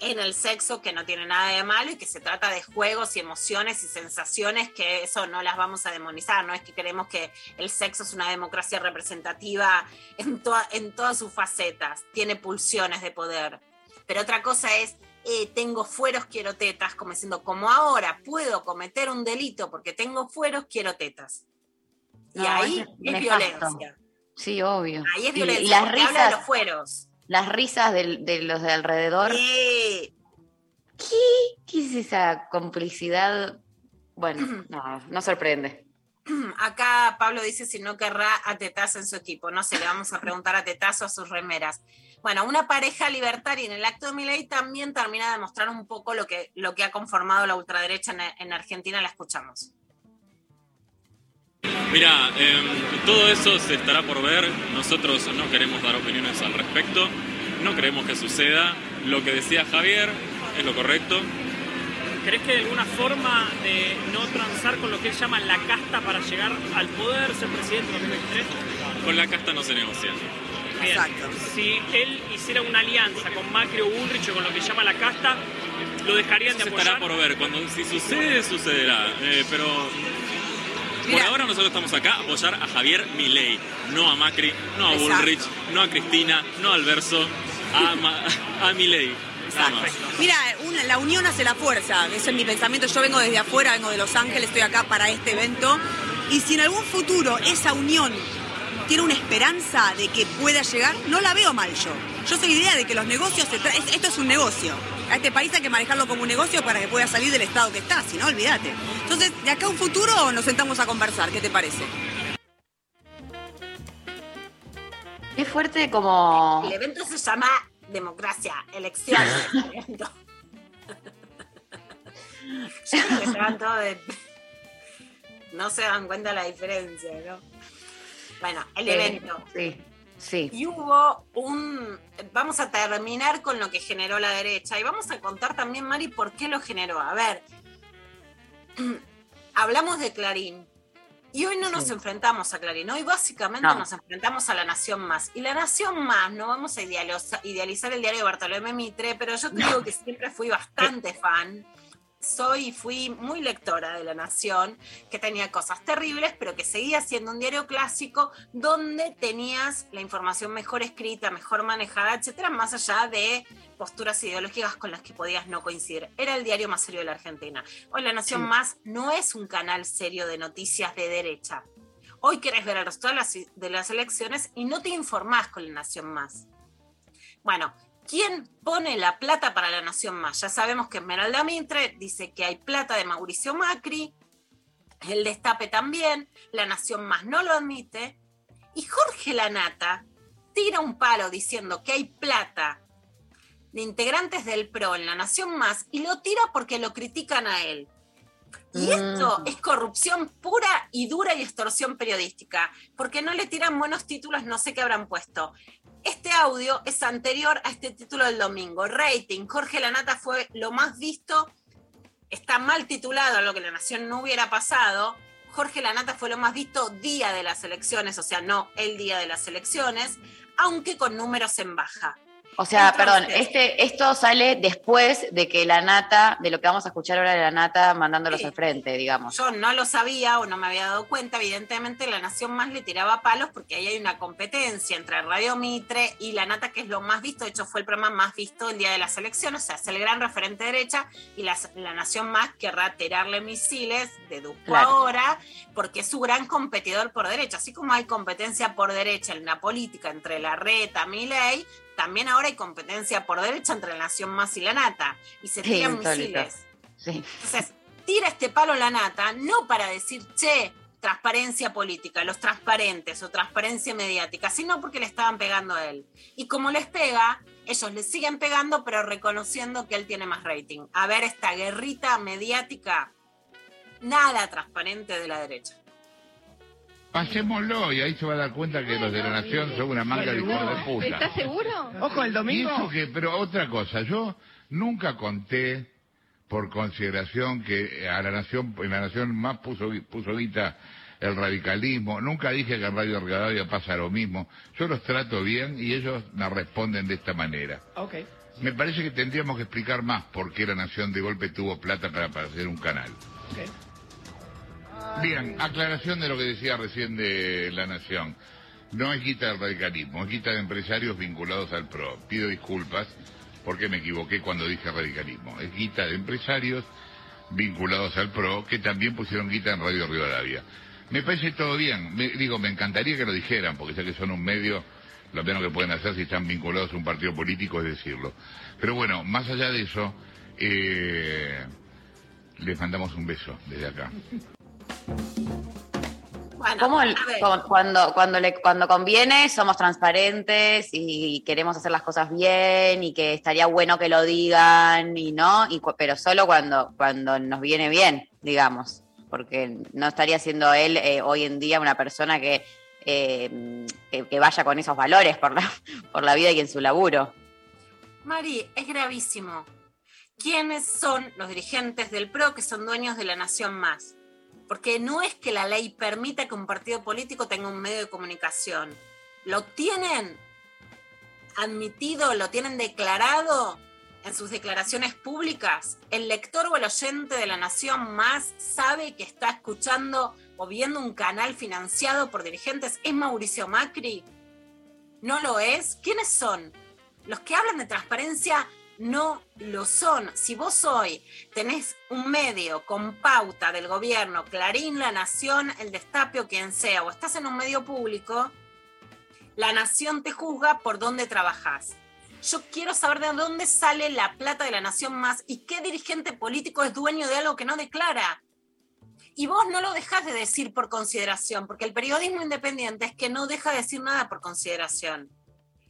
en el sexo que no tiene nada de malo y que se trata de juegos y emociones y sensaciones que eso no las vamos a demonizar, no es que queremos que el sexo es una democracia representativa en, toda- en todas sus facetas, tiene pulsiones de poder. Pero otra cosa es, eh, tengo fueros, quiero tetas, como diciendo, como ahora puedo cometer un delito porque tengo fueros, quiero tetas. Y No, ahí es violencia. Sí, obvio. Ahí es Y- violencia. Y, las porque habla de los risas, fueros. Las risas del- de, los de alrededor. Sí. ¿Qué, ¿Qué es esa complicidad? Bueno, [CLEARS THROAT] no, no sorprende. [CLEARS THROAT] Acá Pablo dice si no querrá a Tetazo en su equipo. No sé, le vamos a preguntar a Tetazo a sus remeras. Bueno, una pareja libertaria en el acto de Milei también termina de demostrar un poco lo que, lo que ha conformado la ultraderecha en, en Argentina. La escuchamos. Mira, em, todo eso se estará por ver. Nosotros no queremos dar opiniones al respecto. No creemos que suceda. Lo que decía Javier es lo correcto. ¿Crees que hay alguna forma de no transar con lo que él llama la casta para llegar al poder, ser presidente en 2023? Con la casta no se negocia. Bien. Si él hiciera una alianza con Macri o Bullrich o con lo que llama la casta, ¿lo dejarían de Se apoyar? estará por ver. Cuando si sucede, sucederá. Eh, pero por ahora nosotros estamos acá a apoyar a Javier Milei, no a Macri, no a. Bullrich, no a Cristina, no al Verso, a, Ma- a Milei. Mira, una- la unión hace la fuerza, ese es mi pensamiento. Yo vengo desde afuera, vengo de Los Ángeles, estoy acá para este evento. Y si en algún futuro esa unión tiene una esperanza de que pueda llegar, no la veo mal yo. Yo soy idea de que los negocios, se esto es un negocio. A este país hay que manejarlo como un negocio para que pueda salir del estado que está, si no, olvídate. Entonces, de acá a un futuro nos sentamos a conversar, ¿qué te parece? Es fuerte como. El evento se llama Democracia, Elecciones. [LAUGHS] el evento. Yo creo que se van todos de... No se dan cuenta la diferencia, ¿no? Bueno, el evento. Sí, sí. Y hubo un... Vamos a terminar con lo que generó la derecha y vamos a contar también, Mari, por qué lo generó. A ver, [CLEARS THROAT] hablamos de Clarín y hoy no nos enfrentamos a Clarín, hoy básicamente No. nos enfrentamos a La Nación Más. Y La Nación Más, no vamos a idealiza- idealizar el diario de Bartolomé Mitre, pero yo te digo que siempre fui bastante fan. Soy y fui muy lectora de La Nación, que tenía cosas terribles, pero que seguía siendo un diario clásico donde tenías la información mejor escrita, mejor manejada, etcétera, más allá de posturas ideológicas con las que podías no coincidir. Era el diario más serio de la Argentina. Hoy La Nación Sí. Más no es un canal serio de noticias de derecha. Hoy querés ver el resultado de las, de las elecciones y no te informás con La Nación Más. Bueno, ¿quién pone la plata para La Nación Más? Ya sabemos que Esmeralda Mitre dice que hay plata de Mauricio Macri, el Destape también, La Nación Más no lo admite, y Jorge Lanata tira un palo diciendo que hay plata de integrantes del PRO en La Nación Más y lo tira porque lo critican a él. Y esto Mm. es corrupción pura y dura y extorsión periodística, porque no le tiran buenos títulos, no sé qué habrán puesto. Este audio es anterior a este título del domingo. Rating, Jorge Lanata fue lo más visto, está mal titulado, lo que la Nación no hubiera pasado. Jorge Lanata fue lo más visto día de las elecciones, o sea, no el día de las elecciones, aunque con números en baja. O sea, Entonces- perdón, este, esto sale después de que la nata, de lo que vamos a escuchar ahora de la nata mandándolos Sí. al frente, digamos. Yo no lo sabía o no me había dado cuenta. Evidentemente, La Nación Más le tiraba palos porque ahí hay una competencia entre Radio Mitre y La Nata, que es lo más visto. De hecho, fue el programa más visto el día de las elecciones. O sea, es el gran referente derecha. Y la, la Nación Más querrá tirarle misiles, deduzco Claro. ahora, porque es su gran competidor por derecha. Así como hay competencia por derecha en la política entre la reta, Milei, también ahora hay competencia por derecha entre la Nación Más y La Nata. Y se Sí, tiran insólito. misiles. Sí. Entonces, tira este palo la nata, no para decir, che, transparencia política, los transparentes o transparencia mediática, sino porque le estaban pegando a él. Y como les pega, ellos le siguen pegando, pero reconociendo que él tiene más rating. A ver, esta guerrita mediática, nada transparente de la derecha. Pasémoslo y ahí se va a dar cuenta que los de la nación son una manga de hijos de puta. ¿Estás seguro? Ojo, el Y domingo. eso que, pero otra cosa, yo nunca conté por consideración que a la nación, en la nación más puso, puso guita el radicalismo, nunca dije que en Radio Rivadavia pasa lo mismo, yo los trato bien y ellos me responden de esta manera. Ok. Me parece que tendríamos que explicar más por qué la nación de golpe tuvo plata para, para hacer un canal. Bien, aclaración de lo que decía recién de la nación. No es guita del radicalismo, es guita de empresarios vinculados al PRO. Pido disculpas porque me equivoqué cuando dije radicalismo. Es guita de empresarios vinculados al PRO que también pusieron guita en Radio Rivadavia. Me parece todo bien. Me- digo, me encantaría que lo dijeran, porque sé que son un medio, lo menos que pueden hacer si están vinculados a un partido político es decirlo. Pero bueno, más allá de eso, eh, les mandamos un beso desde acá. Bueno, ¿Cómo el- a ver. cu- cuando, cuando, le, cuando conviene somos transparentes y queremos hacer las cosas bien y que estaría bueno que lo digan y no, y, pero solo cuando, cuando nos viene bien, digamos, porque no estaría siendo él eh, hoy en día una persona que, eh, que, que vaya con esos valores por la, [LAUGHS] por la vida y en su laburo. Mari, es gravísimo. ¿Quiénes son los dirigentes del PRO que son dueños de la Nación Más? Porque no es que la ley permita que un partido político tenga un medio de comunicación. Lo tienen admitido, lo tienen declarado en sus declaraciones públicas. El lector o el oyente de la Nación Más sabe que está escuchando o viendo un canal financiado por dirigentes. ¿Es Mauricio Macri? ¿No lo es? ¿Quiénes son? Los que hablan de transparencia no lo son. Si vos hoy tenés un medio con pauta del gobierno, Clarín, La Nación, El Destape o quien sea, o estás en un medio público, la nación te juzga por dónde trabajás. Yo quiero saber de dónde sale la plata de la nación más y qué dirigente político es dueño de algo que no declara. Y vos no lo dejás de decir por consideración, porque el periodismo independiente es que no deja de decir nada por consideración.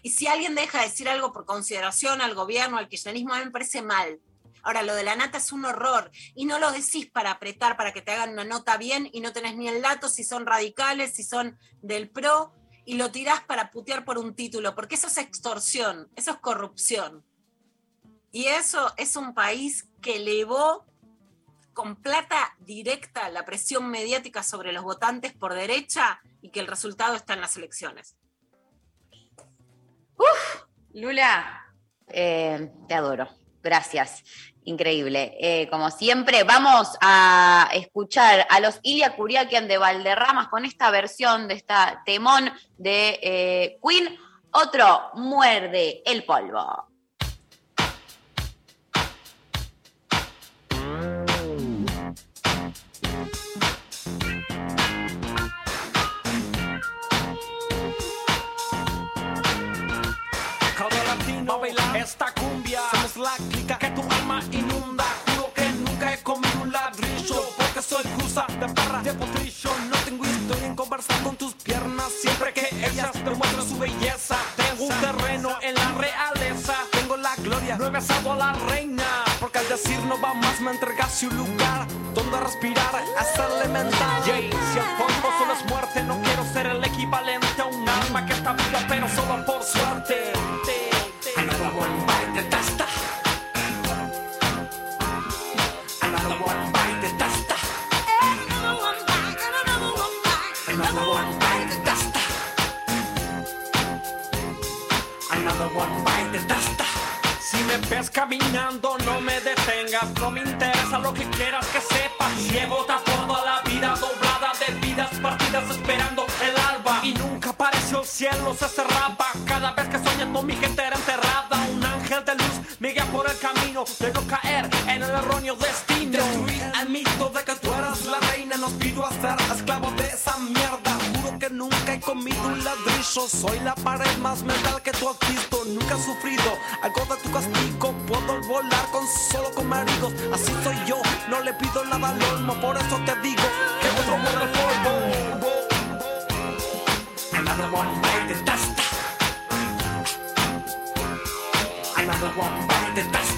Y si alguien deja de decir algo por consideración al gobierno, al kirchnerismo, a mí me parece mal. Ahora, lo de la nata es un horror. Y no lo decís para apretar, para que te hagan una nota bien y no tenés ni el dato si son radicales, si son del PRO, y lo tirás para putear por un título, porque eso es extorsión, eso es corrupción. Y eso es un país que elevó con plata directa la presión mediática sobre los votantes por derecha y que el resultado está en las elecciones. Lula, eh, te adoro. Gracias. Increíble. Eh, como siempre, vamos a escuchar a los Ilia Kuriakian de Valderramas con esta versión de esta temón de eh, Queen. Otro muerde el polvo. La clica que tu alma inunda. Juro que nunca he comido un ladrillo. Porque soy cruza de barra de potrillo. No tengo historia en conversar con tus piernas. Siempre que ellas te muestran su belleza. Tengo un terreno en la realeza. Tengo la gloria. No he besado a la reina. Porque al decir no va más me entregaste un lugar donde respirar hasta elemental. Si el polvo solo es muerte, no quiero ser el equivalente a un alma que está viva, pero solo por suerte. Ves caminando, no me detengas, no me interesa lo que quieras que sepas. Llevo toda la vida doblada de vidas partidas esperando el alba. Y nunca apareció el cielo, se cerraba. Cada vez que soñando mi gente era enterrada. Un ángel de luz me guía por el camino de no caer en el erróneo destino. Destruir el mito de que tú eras la reina, nos pido a ladrillo. Soy la pared más mental que tú has visto. Nunca he sufrido algo de tu castigo. Puedo volar con solo con maridos. Así soy yo, no le pido nada al olmo. Por eso te digo que otro muerde el polvo. Another one bite the dust. Another one bite the dust.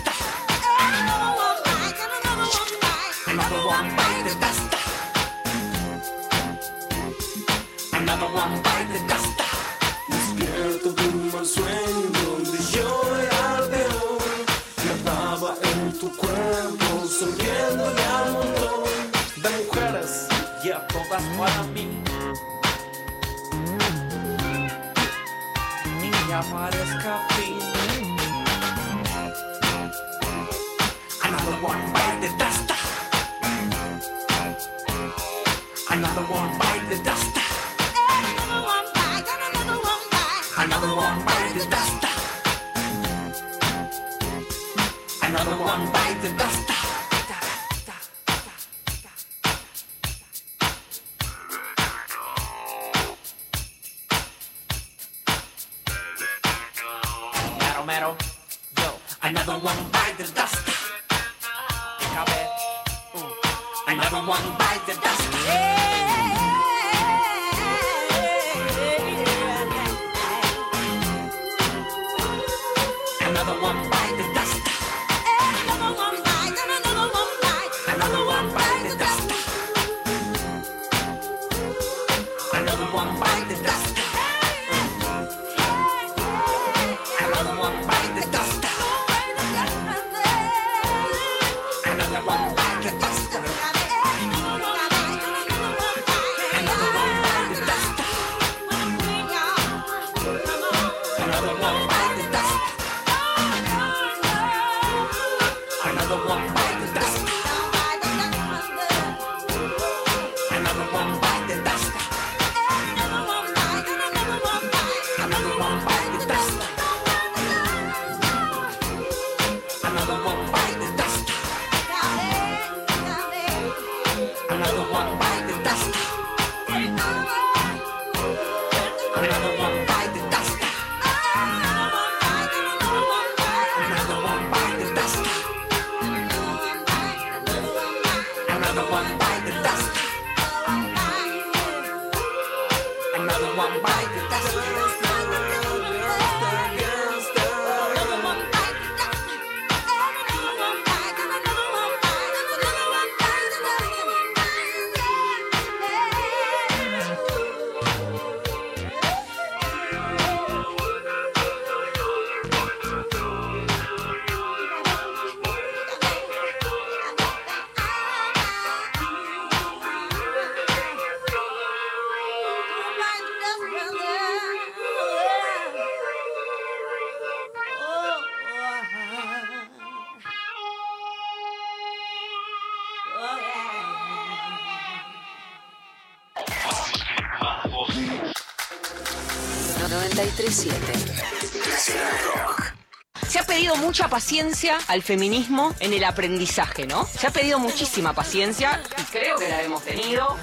Se ha pedido mucha paciencia al feminismo en el aprendizaje, ¿no? Se ha pedido muchísima paciencia creo que la hemos tenido.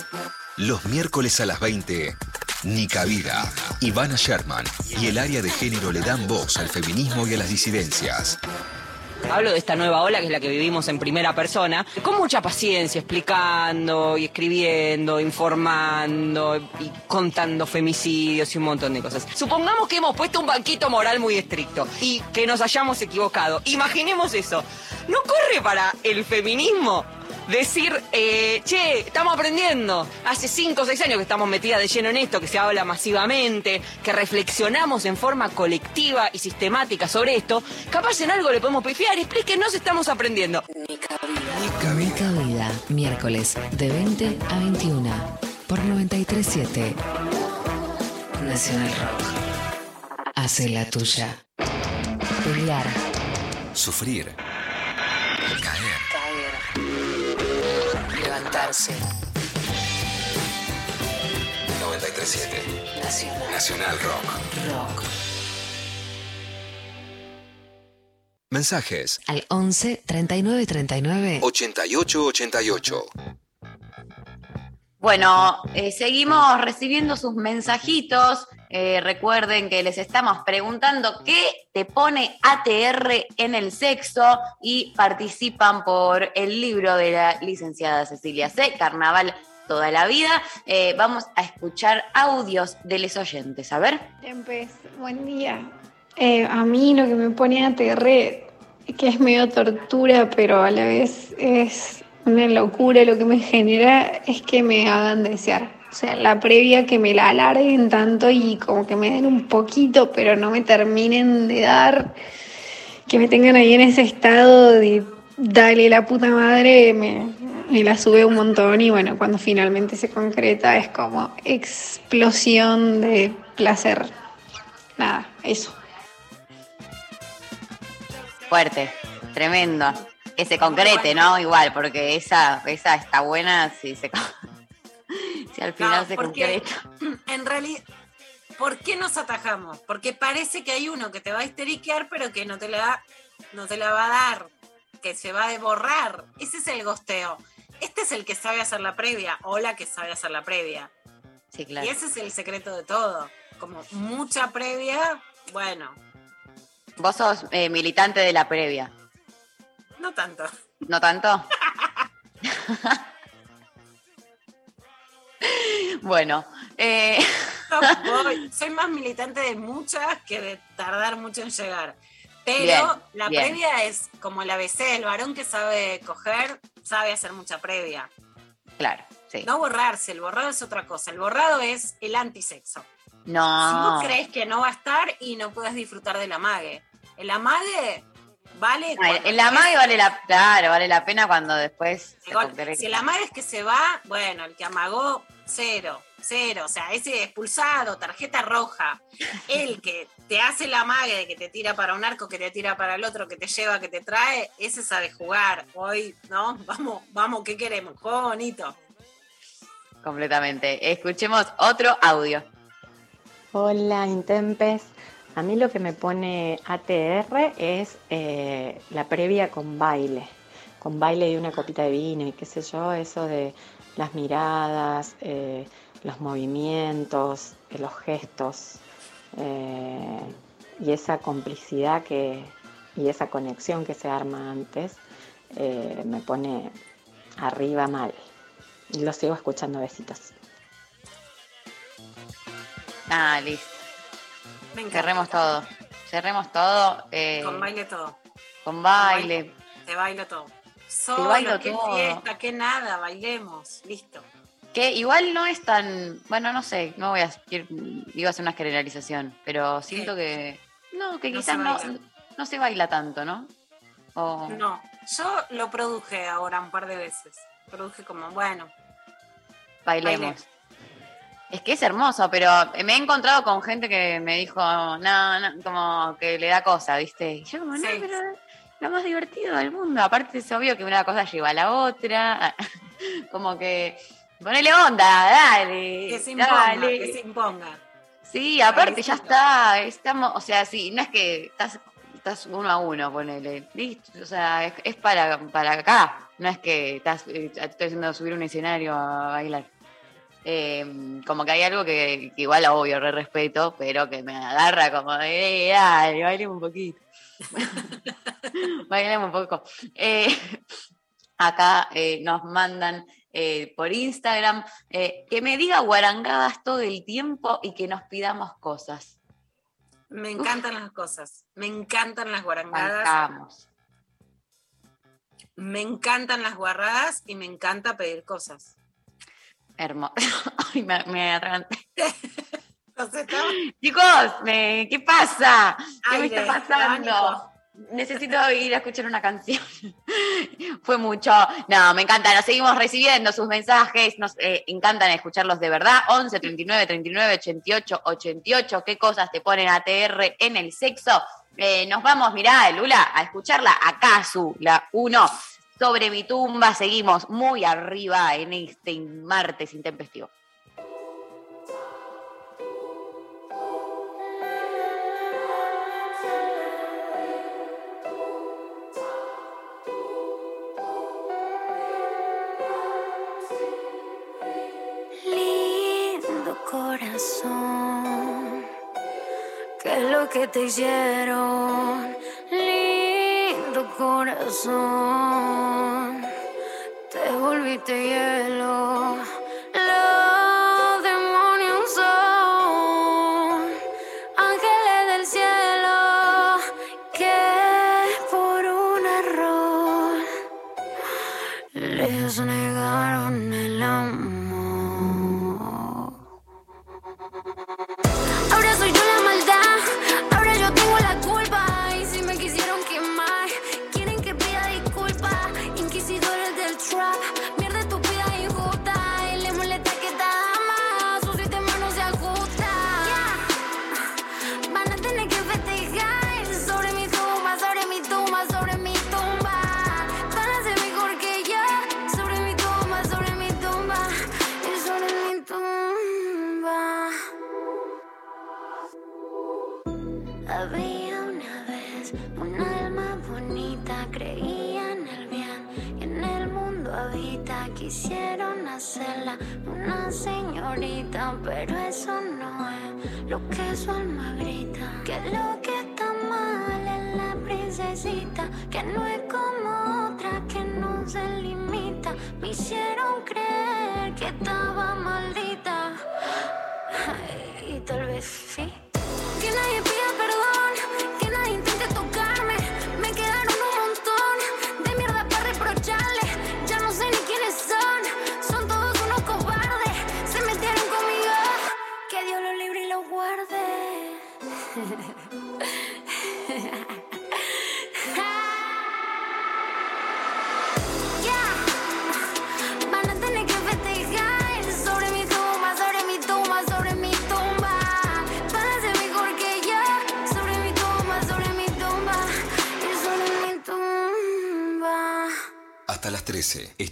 Los miércoles a las 20, Nica Vida, Ivana Sherman y el área de género le dan voz al feminismo y a las disidencias. Hablo de esta nueva ola que es la que vivimos en primera persona, con mucha paciencia, explicando y escribiendo, informando y contando femicidios y un montón de cosas. Supongamos que hemos puesto un banquito moral muy estricto y que nos hayamos equivocado. Imaginemos eso. ¿No corre para el feminismo decir, eh, che, estamos aprendiendo. Hace cinco o seis años que estamos metidas de lleno en esto, que se habla masivamente, que reflexionamos en forma colectiva y sistemática sobre esto. Capaz en algo le podemos pifiar, explíquenos, estamos aprendiendo. Nica Vida, miércoles de 20 a 21 por 937 Nacional Rock. Hace la tuya. Pelear, Sufrir. Levantarse. 937. Nacional. Nacional Rock. Rock. Mensajes. Al 11 39 39 88 88. Bueno, eh, seguimos recibiendo sus mensajitos. Eh, recuerden que les estamos preguntando qué te pone ATR en el sexo y participan por el libro de la licenciada Cecilia C. Carnaval toda la vida. Eh, vamos a escuchar audios de los oyentes. A ver. Tempes, buen día. Eh, a mí lo que me pone a terre, que es medio tortura, pero a la vez es una locura, lo que me genera es que me hagan desear. O sea, la previa que me la alarguen tanto y como que me den un poquito, pero no me terminen de dar, que me tengan ahí en ese estado de dale la puta madre, me, la sube un montón y bueno, cuando finalmente se concreta es como explosión de placer. Nada, eso. Fuerte, tremendo. Que se concrete, ¿no? Igual, porque esa, esa está buena si se si al final No, se concreta. en realidad, ¿por qué nos atajamos? Porque parece que hay uno que te va a histeriquear, pero que no te la, no te la va a dar, que se va a borrar. Ese es el gosteo. Este es el que sabe hacer la previa, o la que sabe hacer la previa. Sí, claro. Y ese es el secreto de todo. Como mucha previa, bueno, Vos sos eh, militante de la previa, no tanto. ¿no tanto? [LAUGHS] bueno, eh, No, voy. [LAUGHS] Soy más militante de muchas que de tardar mucho en llegar. Pero Bien, la bien. previa es como el ABC, el varón que sabe coger, sabe hacer mucha previa. claro, sí. No borrarse, el borrado es otra cosa. El borrado es el antisexo. Si No. vos crees que no va a estar y no puedes disfrutar del amague. El amague vale. Cuando el amague vale la, claro, vale la pena cuando después Igual, si el amague es que se va, bueno, el que amagó, cero, cero. O sea, ese expulsado, tarjeta roja. El que te hace el amague de que te tira para un arco, que te tira para el otro, que te lleva, que te trae, ese sabe jugar. Hoy, ¿no? Vamos, vamos, ¿qué queremos? Juego bonito. Completamente. Escuchemos otro audio. Hola, Intempes. A mí lo que me pone ATR es eh, la previa con baile, con baile y una copita de vino y qué sé yo, eso de las miradas, eh, los movimientos, eh, los gestos eh, y esa complicidad que, y esa conexión que se arma antes eh, me pone arriba mal. Y lo sigo escuchando besitos. Ah, listo. Cerremos todo. Cerremos todo. eh, Con baile todo. con baile. Te bailo todo. Solo, bailo qué todo. fiesta, qué nada, bailemos. Listo. Que igual no es tan. Bueno, no sé, no voy a. Iba a hacer una generalización, pero siento que. No, que No quizás no, no se baila tanto, ¿no? O- No, yo lo produje ahora un par de veces. Produje como, bueno, Bailemos. Es que es hermoso, pero me he encontrado con gente que me dijo, no, no, como que le da cosa, ¿viste? Y yo como, no, Sí. pero lo más divertido del mundo. Aparte es obvio que una cosa lleva a la otra. [LAUGHS] como que, ponele onda, dale. que se imponga, dale. que se imponga. Sí, aparte ya está, estamos, o sea, sí, no es que estás, estás uno a uno, ponele, listo, o sea, es, es para, para acá, no es que estás, eh, estoy haciendo subir un escenario a bailar. Eh, como que hay algo que, que igual obvio, re respeto, pero que me agarra como de, eh, dale, bailemos un poquito. [LAUGHS] bailemos un poco. Eh, [LAUGHS] acá eh, nos mandan eh, por Instagram que me diga guarangadas todo el tiempo y que nos pidamos cosas. Me encantan las cosas. Me encantan las guarangadas. Bancamos. Me encantan las guarradas y me encanta pedir cosas. Hermoso. [LAUGHS] Ay, me, me. Chicos, me- ¿qué pasa? ¿Qué me está pasando? Necesito ir a escuchar una canción. [LAUGHS] Fue mucho. No, me encanta. Nos seguimos recibiendo sus mensajes. Nos eh, encantan escucharlos de verdad. 11 39 39 88 88. ¿Qué cosas te ponen ATR en el sexo? Eh, nos vamos, mirá, Lula, a escucharla a Kazu, la 1, sobre mi tumba. Seguimos muy arriba en este martes intempestivo. Que te hicieron? Lindo corazón, te volviste hielo.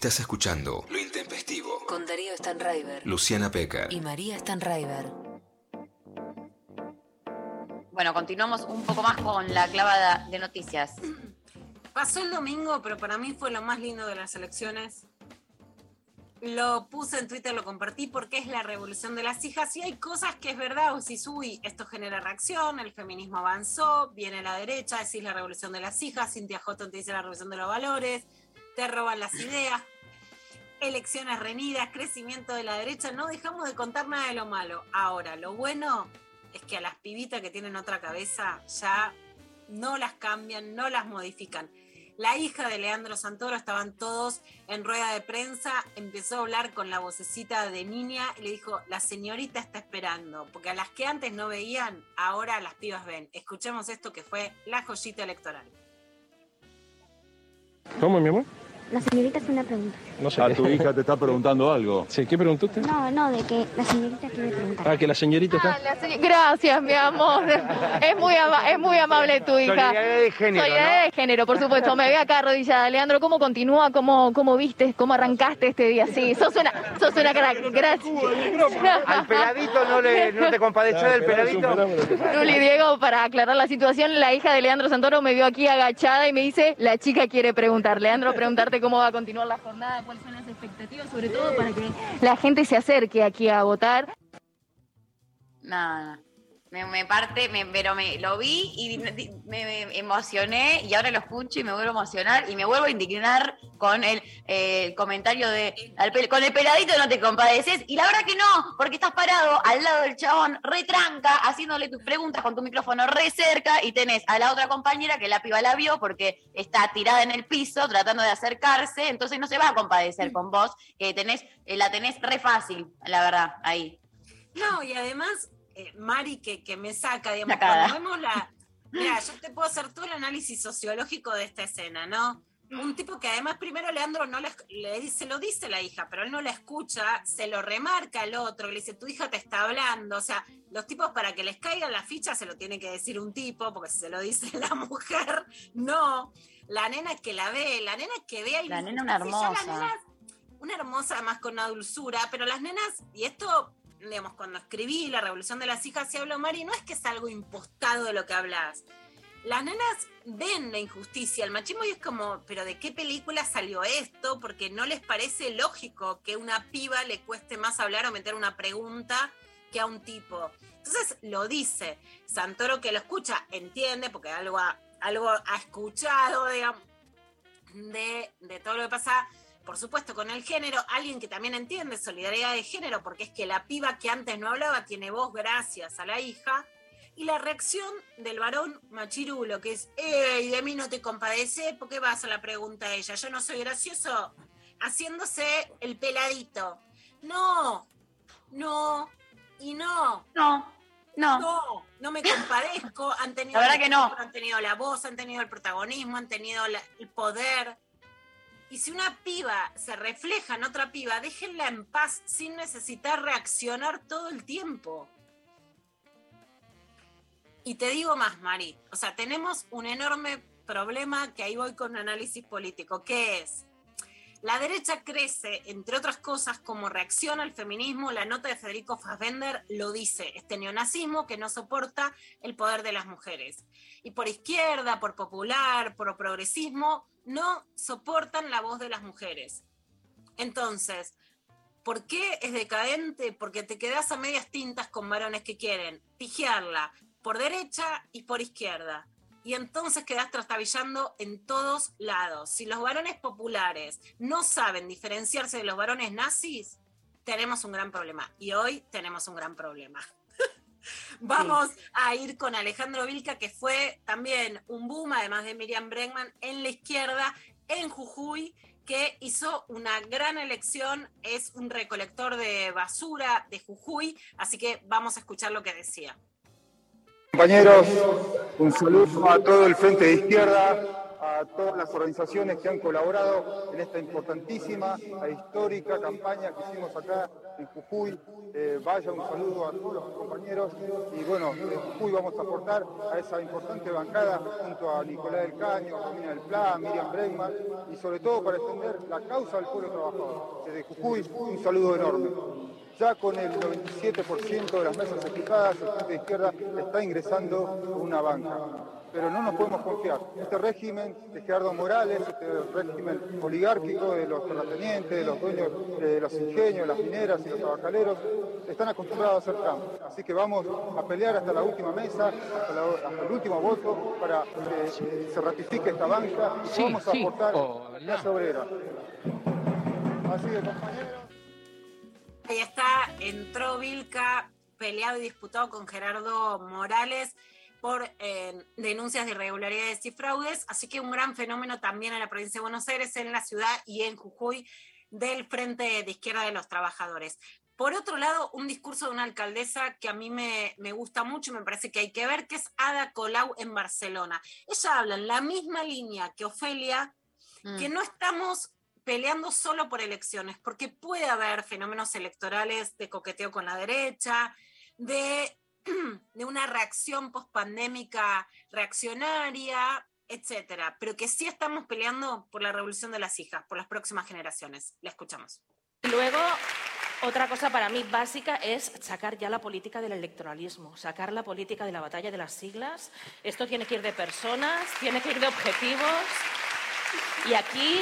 Estás escuchando Lo Intempestivo. Con Darío Stanraiver Luciana Pecker. y María Stanraiver. Bueno, continuamos un poco más con la clavada de noticias. [CLEARS THROAT] Pasó el domingo, pero para mí fue lo más lindo de las elecciones. Lo puse en Twitter, lo compartí porque es la revolución de las hijas y hay cosas que es verdad, o si uy, esto genera reacción, el feminismo avanzó, viene la derecha, decís la revolución de las hijas, Cintia Houghton te dice la revolución de los valores, te roban las ideas, elecciones reñidas, crecimiento de la derecha, no dejamos de contar nada de lo malo. Ahora, lo bueno es que a las pibitas que tienen otra cabeza ya no las cambian, no las modifican. La hija de Leandro Santoro estaban todos en rueda de prensa, empezó a hablar con la vocecita de niña y le dijo, la señorita está esperando, porque a las que antes no veían, ahora las pibas ven. Escuchemos esto que fue la joyita electoral. ¿Cómo, mi amor? La señorita hace una pregunta. No sé. A tu hija te está preguntando algo. Sí, ¿qué preguntó usted? No, no, de que la señorita quiere preguntar. Ah, que la señorita está. Gracias, mi amor. [LAUGHS] Es muy, ama- es muy amable tu hija. Solidaridad de género, Solidaridad de género, por supuesto. Me ve acá arrodillada. Leandro, ¿cómo continúa? ¿Cómo, cómo viste? ¿Cómo arrancaste este día? Sí, sos una, sos una crack. Gracias. [LAUGHS] Al peladito no, le, no te compadeció del peladito. Luli, Diego, para aclarar la situación, la hija de Leandro Santoro me vio aquí agachada y me dice, la chica quiere preguntar. Leandro, preguntarte cómo va a continuar la jornada, cuáles son las expectativas, sobre todo para que la gente se acerque aquí a votar. Nada. Me, parte, me- pero me lo vi y me, emocioné y ahora lo escucho y me vuelvo a emocionar y me vuelvo a indignar con el, eh, comentario de con el peladito no te compadeces y la verdad que no, porque estás parado al lado del chabón retranca haciéndole tus preguntas con tu micrófono re cerca y tenés a la otra compañera que la piba la vio porque está tirada en el piso tratando de acercarse, entonces no se va a compadecer con vos, que tenés, eh, la tenés re fácil, la verdad, ahí. No, y además, eh, Mari, que, que me saca, digamos, cuando vemos la. [LAUGHS] Mira, yo te puedo hacer todo el análisis sociológico de esta escena, ¿no? un tipo que además primero Leandro no le, le dice, lo dice la hija, pero él no la escucha, se lo remarca al otro, le dice, tu hija te está hablando. O sea, los tipos para que les caigan las fichas se lo tiene que decir un tipo, porque si se lo dice [LAUGHS] la mujer, no. La nena que la ve, la nena que ve ahí. La nena una hermosa. una hermosa además con una dulzura, pero las nenas, y esto, digamos, cuando escribí La Revolución de las Hijas y hablo Mari, no es que es algo impostado de lo que hablas. Las nenas ven la injusticia, el machismo y es como, pero ¿de qué película salió esto? Porque no les parece lógico que una piba le cueste más hablar o meter una pregunta que a un tipo. Entonces lo dice. Santoro que lo escucha entiende, porque algo ha, algo ha escuchado, de, de todo lo que pasa, por supuesto, con el género. Alguien que también entiende solidaridad de género, porque es que la piba que antes no hablaba tiene voz gracias a la hija. Y la reacción del varón machirulo, que es, ¡Ey, de mí no te compadece! ¿Por qué vas a la pregunta a ella? Yo no soy gracioso. Haciéndose el peladito. No, no, y no. No, no. No, no me compadezco. Han tenido La verdad que no. Han tenido la voz, han tenido el protagonismo, han tenido la- el poder. Y si una piba se refleja en otra piba, déjenla en paz sin necesitar reaccionar todo el tiempo. Y te digo más, Mari. O sea, tenemos un enorme problema que ahí voy con un análisis político, que es la derecha crece, entre otras cosas, como reacción al feminismo. La nota de Federico Fassbender lo dice, este neonazismo que no soporta el poder de las mujeres. Y por izquierda, por popular, por progresismo, no soportan la voz de las mujeres. Entonces, ¿por qué es decadente? Porque te quedas a medias tintas con varones que quieren pijearla por derecha y por izquierda. Y entonces quedas trastabillando en todos lados. Si los varones populares no saben diferenciarse de los varones nazis, tenemos un gran problema. Y hoy tenemos un gran problema. [LAUGHS] Vamos a ir con Alejandro Vilca, que fue también un boom, además de Miriam Bregman, en la izquierda, en Jujuy, que hizo una gran elección, es un recolector de basura de Jujuy, así que vamos a escuchar lo que decía. Compañeros, un saludo a todo el Frente de Izquierda, a todas las organizaciones que han colaborado en esta importantísima e histórica campaña que hicimos acá en Jujuy. Eh, vaya un saludo a todos los compañeros y bueno, en Jujuy vamos a aportar a esa importante bancada junto a Nicolás del Caño, Romina del Pla, Miriam Bregman y sobre todo para extender la causa del pueblo trabajador. Desde Jujuy, un saludo enorme. Ya con el 97% de las mesas equipadas, el Frente de Izquierda está ingresando una banca. Pero no nos podemos confiar. Este régimen de Gerardo Morales, este régimen oligárquico de los terratenientes, de los dueños de los ingenios, las mineras y los tabacaleros, están acostumbrados a hacer cambios. Así que vamos a pelear hasta la última mesa, hasta, la- hasta el último voto, para que se ratifique esta banca y Sí, vamos a sí, aportar hola. clase obrera. Así que compañeros. Ahí está, entró Vilca, peleado y disputado con Gerardo Morales por eh, denuncias de irregularidades y fraudes, así que un gran fenómeno también en la provincia de Buenos Aires, en la ciudad y en Jujuy del Frente de Izquierda de los Trabajadores. Por otro lado, un discurso de una alcaldesa que a mí me, me gusta mucho y me parece que hay que ver, que es Ada Colau en Barcelona. Ella habla en la misma línea que Ofelia, que no estamos peleando solo por elecciones, porque puede haber fenómenos electorales de coqueteo con la derecha, [CLEARS THROAT] de, una reacción pospandémica reaccionaria, etcétera, pero que sí estamos peleando por la revolución de las hijas, por las próximas generaciones. La escuchamos. Luego, otra cosa para mí básica es sacar ya la política del electoralismo, sacar la política de la batalla de las siglas. Esto tiene que ir de personas, tiene que ir de objetivos. Y aquí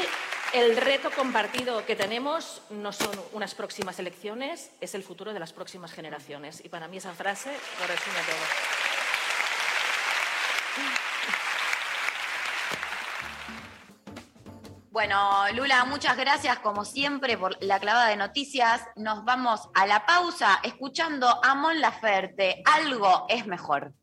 el reto compartido que tenemos no son unas próximas elecciones, es el futuro de las próximas generaciones. Y para mí esa frase lo resume todo. Bueno, Lula, muchas gracias como siempre por la clavada de noticias. Nos vamos a la pausa escuchando a Mon Laferte. Algo es mejor.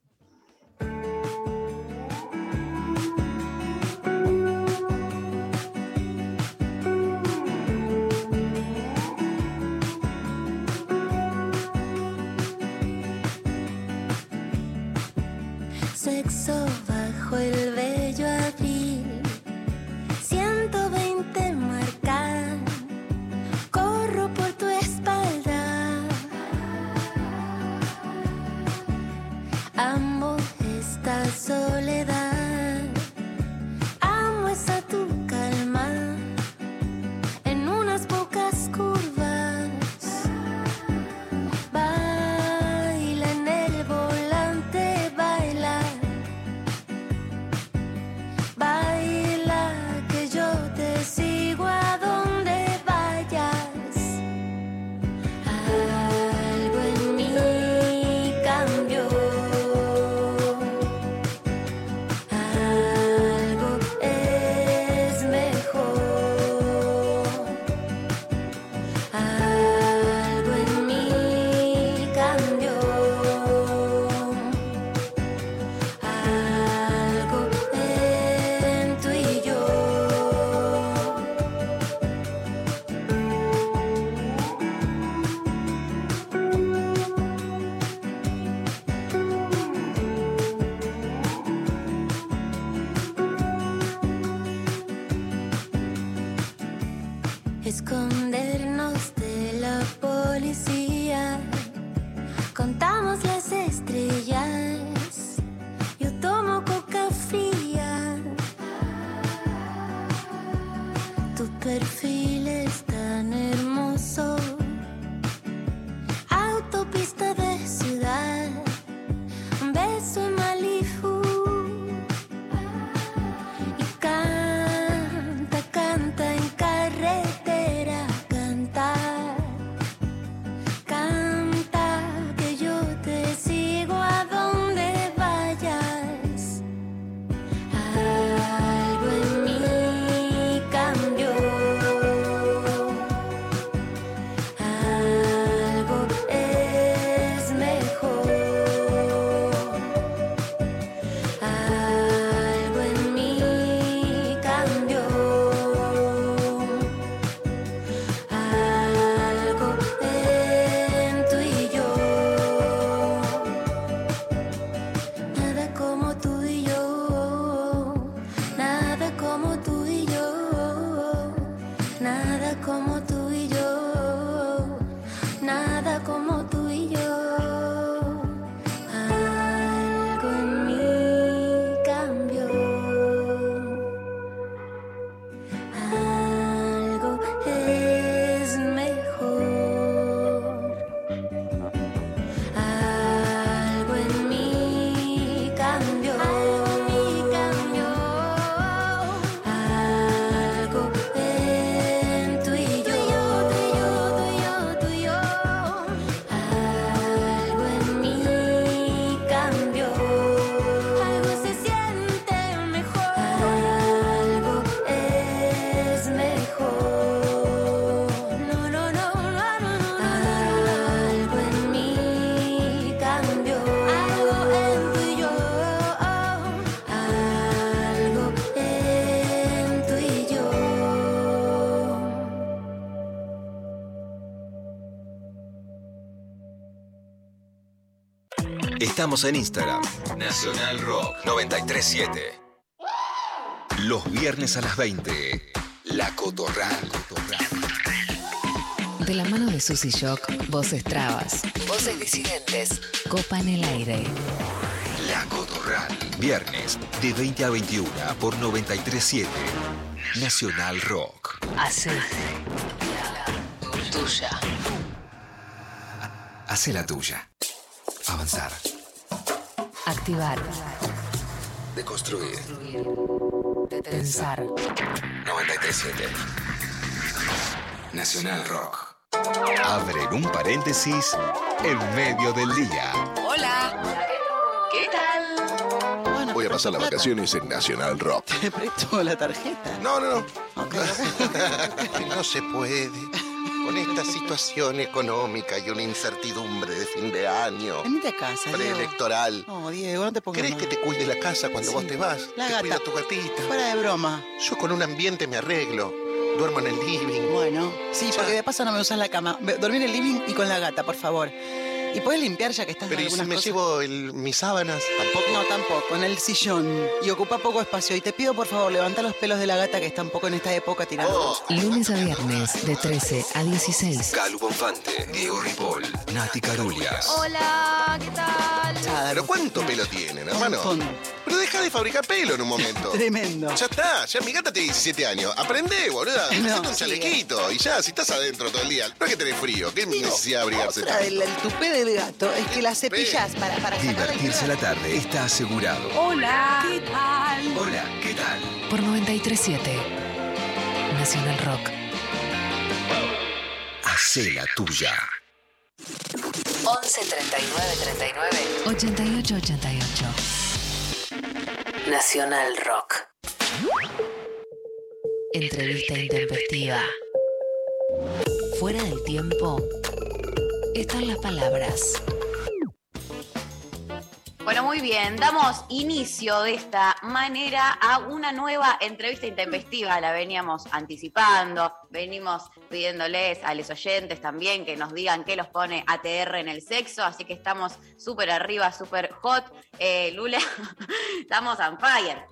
Estamos en Instagram. Nacional Rock 937. Los viernes a las 20. La Cotorral. De la mano de Susy Shock, voces trabas, voces disidentes, copan el aire. La Cotorral. Viernes de 20 a 21 por 937. Nacional Rock. Hace tuya. Hace la tuya. Activar. Deconstruir. Pensar. 937. Nacional Rock. Abren un paréntesis en medio del día. Hola. ¿Qué tal? Voy a pasar las vacaciones en Nacional Rock. [LAUGHS] Te presto la tarjeta. No, no, no. [LAUGHS] No se puede. Con esta situación económica y una incertidumbre de fin de año. Venite a casa, Diego. Preelectoral. No, Diego, no te pongas ¿Crees que te cuide la casa cuando vos te vas? La te gata. cuida tu gatita. Fuera de broma. Yo con un ambiente me arreglo. Duermo en el living. Bueno, sí, porque de paso no me usas la cama. Dormir en el living y con la gata, por favor. Y puedes limpiar ya que estás Pero en ¿y si algunas me cosas? llevo el- mis sábanas? ¿Tampoco? No, tampoco, en el sillón. Y ocupa poco espacio. Y te pido, por favor, levanta los pelos de la gata que está un poco en esta época tirando. Lunes a viernes de 13 a 16. Calu Bonfante, Diego Ripoll, Nati Carulias. Hola, ¿qué tal? Pero ¿cuánto pelo tienen, hermano? Pero deja de fabricar pelo en un momento. [LAUGHS] Tremendo. Ya está, ya mi gata tiene 17 años. Aprende, boluda. [LAUGHS] No, Hacete un sí, chalequito. Y ya, si estás adentro todo el día. No es que tenés frío. ¿Qué necesidad de abrigarse Otra tanto? del el tupé del gato es que la cepillas para, para Divertirse la tarde está asegurado. Hola, ¿qué tal? Hola, ¿qué tal? Por 937. Nacional Rock. Hacé la tuya. 11 39 39 88 88. Nacional Rock. Entrevista intempestiva. Fuera del tiempo están las palabras. Bueno, muy bien. Damos inicio de esta manera a una nueva entrevista intempestiva. La veníamos anticipando, venimos pidiéndoles a los oyentes también que nos digan qué los pone ATR en el sexo. Así que estamos súper arriba, súper hot. Eh, Lula, [LAUGHS] estamos on fire.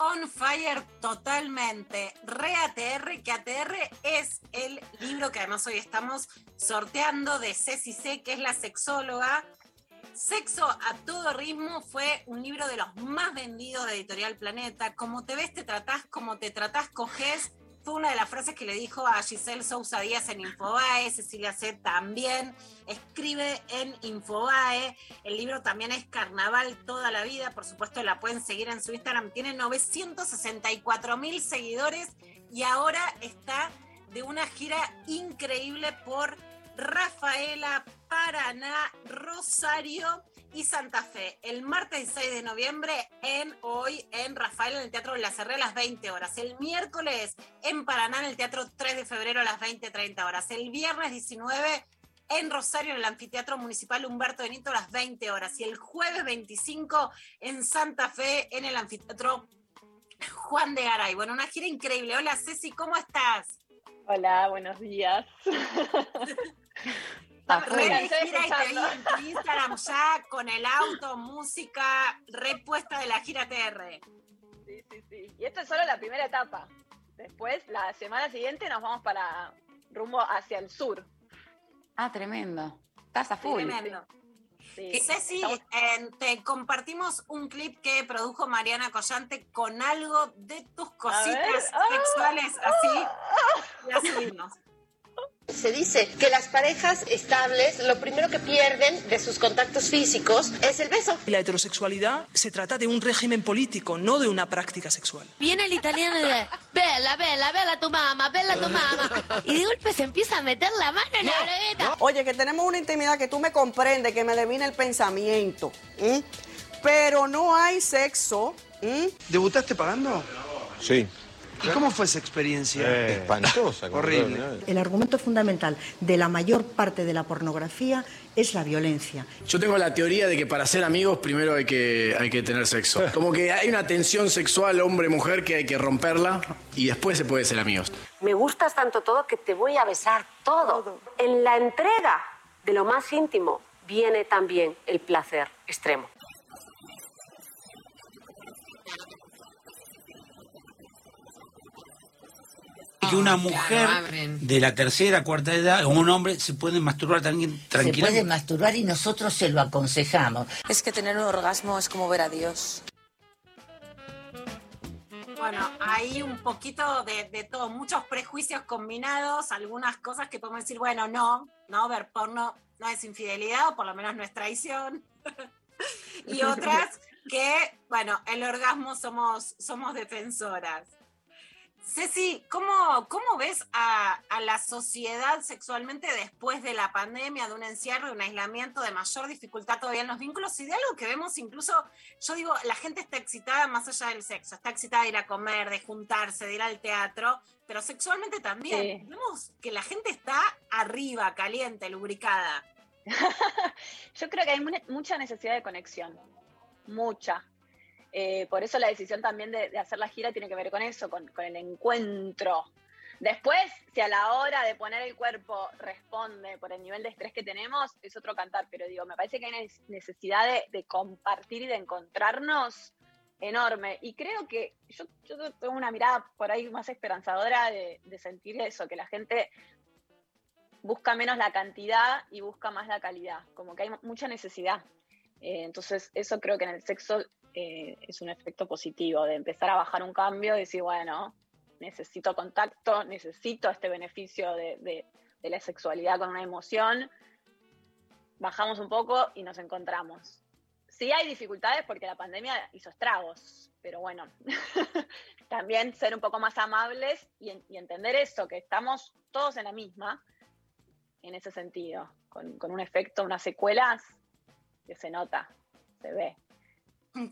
on fire totalmente. Re ATR, que ATR es el libro que además hoy estamos sorteando de Ceci C, que es la sexóloga. Sexo a todo ritmo fue un libro de los más vendidos de Editorial Planeta. Como te ves, te tratás, como te tratás, coges. Fue una de las frases que le dijo a Giselle Sousa Díaz en Infobae, Cecilia C también escribe en Infobae. El libro también es Carnaval toda la vida, por supuesto la pueden seguir en su Instagram. Tiene 964 mil seguidores y ahora está de una gira increíble por Rafaela, Paraná, Rosario y Santa Fe. El martes 6 de noviembre en hoy en Rafaela en el Teatro La Cerré a las 20 horas. El miércoles en Paraná en el Teatro 3 de febrero a las 20-30 horas. El viernes 19 en Rosario en el Anfiteatro Municipal Humberto Benito a las 20 horas. Y el jueves 25 en Santa Fe en el Anfiteatro Juan de Garay. Bueno, una gira increíble. Hola Ceci, ¿cómo estás? Hola, buenos días. [LAUGHS] Re de gira y te vi en tu Instagram ya con el auto, música, repuesta de la gira TR. Sí, sí, sí. Y esto es solo la primera etapa. Después, la semana siguiente, nos vamos para rumbo hacia el sur. Ah, tremendo. Estás a full. Tremendo. Sí. Ceci, Estamos- eh, te compartimos un clip que produjo Mariana Collante con algo de tus cositas Ah, sexuales así. La subimos. Se dice que las parejas estables lo primero que pierden de sus contactos físicos es el beso. La heterosexualidad se trata de un régimen político, no de una práctica sexual. Viene el italiano y dice, bella, bella, bella tu mamá, bella tu mamá. Y de golpe se empieza a meter la mano en la oregueta. Oye, que tenemos una intimidad que tú me comprendes, que me devina el pensamiento. Pero no hay sexo. ¿Debutaste pagando? Sí. ¿Y cómo fue esa experiencia? Eh, espantosa. Horrible. El argumento fundamental de la mayor parte de la pornografía es la violencia. Yo tengo la teoría de que para ser amigos primero hay que, hay que tener sexo. [LAUGHS] Como que hay una tensión sexual hombre-mujer que hay que romperla y después se puede ser amigos. Me gustas tanto todo que te voy a besar todo. En la entrega de lo más íntimo viene también el placer extremo. Que una mujer de la tercera, cuarta edad, o un hombre, se puede masturbar también Se tranquilamente. puede masturbar y nosotros se lo aconsejamos. Es que tener un orgasmo es como ver a Dios. Bueno, hay un poquito de, de todo, muchos prejuicios combinados, algunas cosas que podemos decir, bueno, no, no, ver porno no es infidelidad, o por lo menos no es traición. [LAUGHS] y otras que, bueno, el orgasmo somos, somos defensoras. Ceci, ¿cómo, cómo ves a, a la sociedad sexualmente después de la pandemia, de un encierro, de un aislamiento, de mayor dificultad todavía en los vínculos y de algo que vemos incluso, yo digo, la gente está excitada más allá del sexo, está excitada de ir a comer, de juntarse, de ir al teatro, pero sexualmente también. Sí. Vemos que la gente está arriba, caliente, lubricada. [LAUGHS] Yo creo que hay mu- mucha necesidad de conexión, mucha. Eh, por eso la decisión también de, hacer la gira tiene que ver con eso, con, el encuentro. Después, si a la hora de poner el cuerpo responde por el nivel de estrés que tenemos, es otro cantar, pero digo, me parece que hay necesidad de, compartir y de encontrarnos enorme. Y creo que yo, tengo una mirada por ahí más esperanzadora de, de sentir eso, que la gente busca menos la cantidad y busca más la calidad, como que hay mucha necesidad. Eh, entonces, eso creo que en el sexo eh, es un efecto positivo, de empezar a bajar un cambio y decir, bueno, necesito contacto, necesito este beneficio de, la sexualidad con una emoción, bajamos un poco y nos encontramos. Sí hay dificultades porque la pandemia hizo estragos, pero bueno, [LAUGHS] también ser un poco más amables y entender eso, que estamos todos en la misma, en ese sentido, con, con un efecto, unas secuelas que se nota, se ve.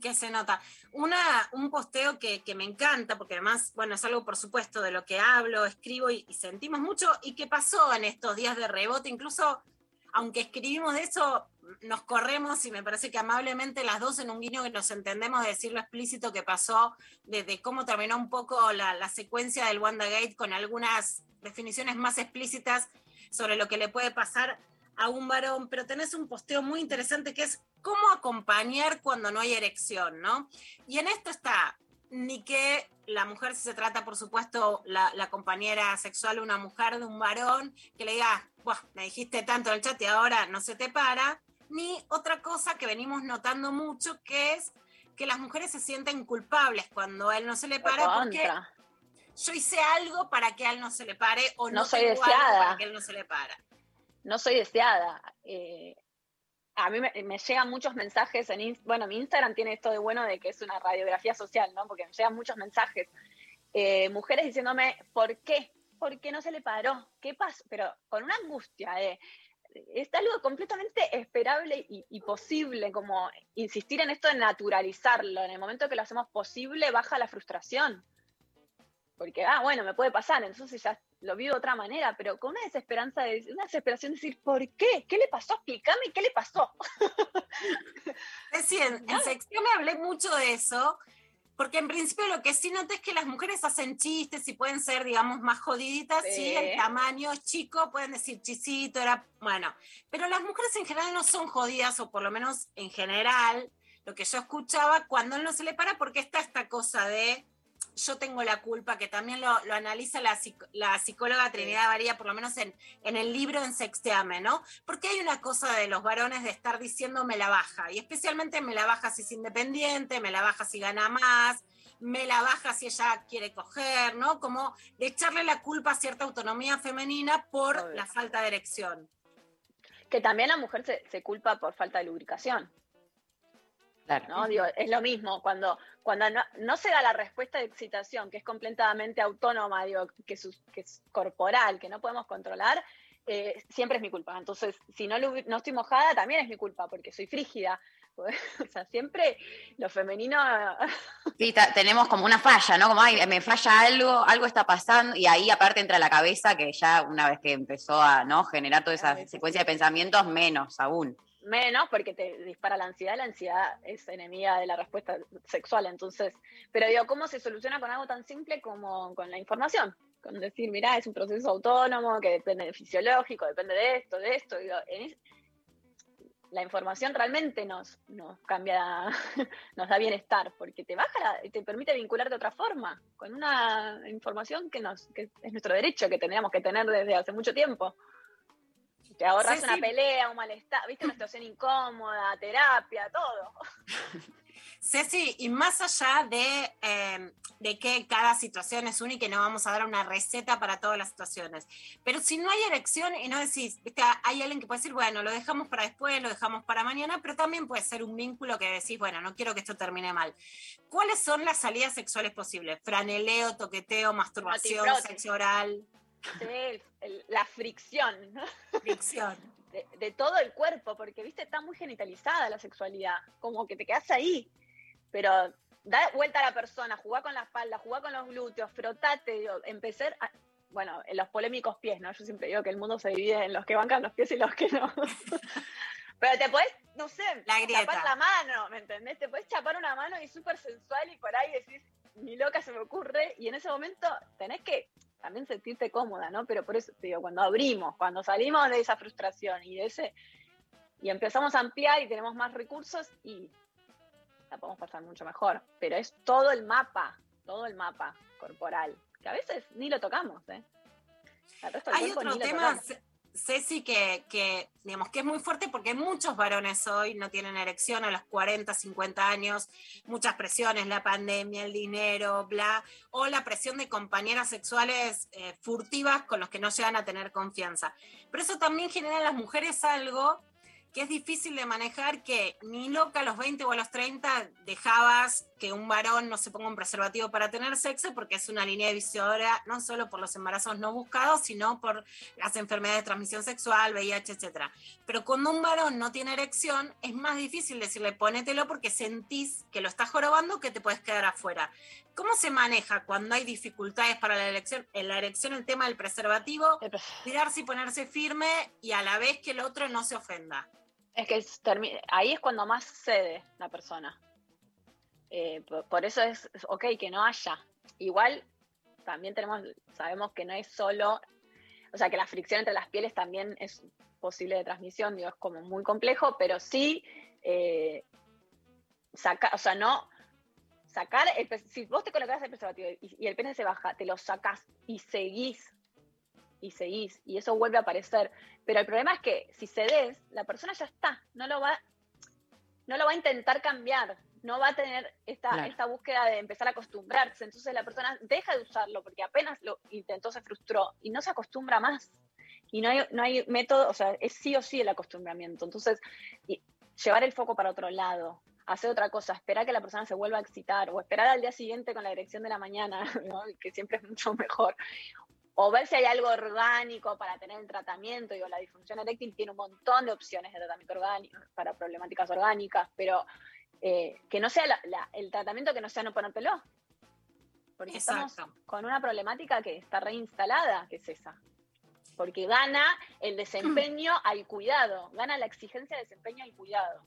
Que se nota. Una, un posteo que, que me encanta, porque además, bueno, es algo por supuesto de lo que hablo, escribo y, sentimos mucho, y que pasó en estos días de rebote, incluso aunque escribimos de eso, nos corremos y me parece que amablemente las dos en un guiño que nos entendemos de decir lo explícito que pasó, de, de cómo terminó un poco la, la secuencia del WandaGate con algunas definiciones más explícitas sobre lo que le puede pasar a un varón, pero tenés un posteo muy interesante que es cómo acompañar cuando no hay erección, ¿no? Y en esto está ni que la mujer, si se trata, por supuesto, la, la compañera sexual, una mujer de un varón, que le diga, Buah, me dijiste tanto en el chat y ahora no se te para, ni otra cosa que venimos notando mucho, que es que las mujeres se sienten culpables cuando a él no se le para, porque yo hice algo para que a él no se le pare, o no, No soy tengo algo deseada. para que él no se le para. no soy deseada. Eh, a mí me, llegan muchos mensajes en bueno, mi Instagram tiene esto de bueno de que es una radiografía social, ¿no? Porque me llegan muchos mensajes. Eh, mujeres diciéndome, ¿por qué? ¿Por qué no se le paró? ¿Qué pasó? Pero con una angustia de, es algo completamente esperable y, y posible, como insistir en esto de naturalizarlo. En el momento que lo hacemos posible, baja la frustración. Porque, ah, bueno, me puede pasar, entonces ya lo vivo de otra manera, pero con una desesperanza, de, una desesperación de decir, ¿por qué? ¿Qué le pasó? Explícame qué le pasó. Decir, en, en sección me hablé mucho de eso, porque en principio lo que sí noté es que las mujeres hacen chistes y pueden ser, digamos, más jodiditas, Sí. el tamaño es chico, pueden decir chisito, era, bueno, pero las mujeres en general no son jodidas, o por lo menos en general, lo que yo escuchaba, cuando él no se le para, porque está esta cosa de yo tengo la culpa, que también lo, lo analiza la, la psicóloga Trinidad Varía, por lo menos en, en el libro en Sexteame, ¿no? Porque hay una cosa de los varones de estar diciendo me la baja, y especialmente me la baja si es independiente, me la baja si gana más, me la baja si ella quiere coger, ¿no? Como de echarle la culpa a cierta autonomía femenina por la falta de erección. Que también la mujer se, se culpa por falta de lubricación. ¿No? Digo, es lo mismo, cuando, cuando no, no se da la respuesta de excitación, que es completamente autónoma, digo, que, es, que es corporal, que no podemos controlar, eh, siempre es mi culpa. Entonces, si no, no estoy mojada, también es mi culpa, porque soy frígida. [LAUGHS] O sea, siempre lo femenino... [LAUGHS] Sí, tenemos como una falla, ¿no? Como, ay, me falla algo, algo está pasando, y ahí aparte entra la cabeza, que ya una vez que empezó a ¿no? generar toda esa secuencia de pensamientos, menos aún. Menos porque te dispara la ansiedad, la ansiedad es enemiga de la respuesta sexual, entonces, pero digo, ¿cómo se soluciona con algo tan simple como con la información? Con decir, mirá, es un proceso autónomo que depende de fisiológico, depende de esto, de esto, la información realmente nos, nos cambia, [LAUGHS] nos da bienestar, porque te baja la- te permite vincular de otra forma, con una información que nos, que es nuestro derecho, que tendríamos que tener desde hace mucho tiempo. Te ahorras Sí, una sí. pelea, un malestar, viste, una situación incómoda, terapia, todo. Ceci, y más allá de, eh, de que cada situación es única y no vamos a dar una receta para todas las situaciones, pero si no hay erección y no decís, viste, hay alguien que puede decir, bueno, lo dejamos para después, lo dejamos para mañana, pero también puede ser un vínculo que decís, bueno, no quiero que esto termine mal. ¿Cuáles son las salidas sexuales posibles? Franeleo, toqueteo, masturbación, sexo oral. Sí, el- la fricción. ¿no? Fricción. [LAUGHS] De, de todo el cuerpo, porque, viste, está muy genitalizada la sexualidad, como que te quedas ahí, pero da vuelta a la persona, jugá con la espalda, jugá con los glúteos, frotate, digo, empezar a- bueno, en los polémicos pies, ¿no? Yo siempre digo que el mundo se divide en los que bancan los pies y los que no. [LAUGHS] Pero te podés, no sé, La grieta. chapar la mano, ¿me entendés? Te podés chapar una mano y súper sensual y por ahí decís, ni loca se me ocurre, y en ese momento tenés que también sentirte cómoda, ¿no? Pero por eso te digo, cuando abrimos, cuando salimos de esa frustración y de ese, y empezamos a ampliar y tenemos más recursos y la podemos pasar mucho mejor. Pero es todo el mapa, todo el mapa corporal, que a veces ni lo tocamos, ¿eh? Al resto del Hay otro ni lo tema, tocamos. Ce- Ceci, que, que, digamos, que es muy fuerte porque muchos varones hoy no tienen erección a los 40, 50 años, muchas presiones, la pandemia, el dinero, bla, o la presión de compañeras sexuales eh, furtivas con los que no llegan a tener confianza. Pero eso también genera en las mujeres algo que es difícil de manejar, que ni loca a los 20 o a los 30 dejabas que un varón no se ponga un preservativo para tener sexo, porque es una línea divisoria no solo por los embarazos no buscados, sino por las enfermedades de transmisión sexual, VIH, etc. Pero cuando un varón no tiene erección, es más difícil decirle ponételo porque sentís que lo estás jorobando, que te puedes quedar afuera. ¿Cómo se maneja cuando hay dificultades para la elección, en la erección el tema del preservativo? Cuidarse y ponerse firme y a la vez que el otro no se ofenda. Es que ahí es cuando más cede la persona. Eh, por, eso es, ok que no haya. Igual también tenemos, sabemos que no es solo, o sea que la fricción entre las pieles también es posible de transmisión, digo, es como muy complejo, pero sí eh, saca, o sea, no sacar, el, si vos te colocás el preservativo y, y el pene se baja, te lo sacás y seguís, y seguís, y eso vuelve a aparecer. Pero el problema es que si cedes, la persona ya está, no lo va, no lo va a intentar cambiar, no va a tener esta, Claro. esta búsqueda de empezar a acostumbrarse. Entonces la persona deja de usarlo porque apenas lo intentó, se frustró y no se acostumbra más. Y no hay, no hay método, o sea, es sí o sí el acostumbramiento. Entonces, y- llevar el foco para otro lado, hacer otra cosa, esperar que la persona se vuelva a excitar o esperar al día siguiente con la dirección de la mañana, [LAUGHS] ¿no? que siempre es mucho mejor. O ver si hay algo orgánico para tener el tratamiento. Digo, la disfunción eréctil tiene un montón de opciones de tratamiento orgánico para problemáticas orgánicas, pero eh, que no sea la- la- el tratamiento que no sea no ponértelo. Porque estamos Exacto. con una problemática que está reinstalada, que es esa. Porque gana el desempeño al cuidado, gana la exigencia de desempeño al cuidado.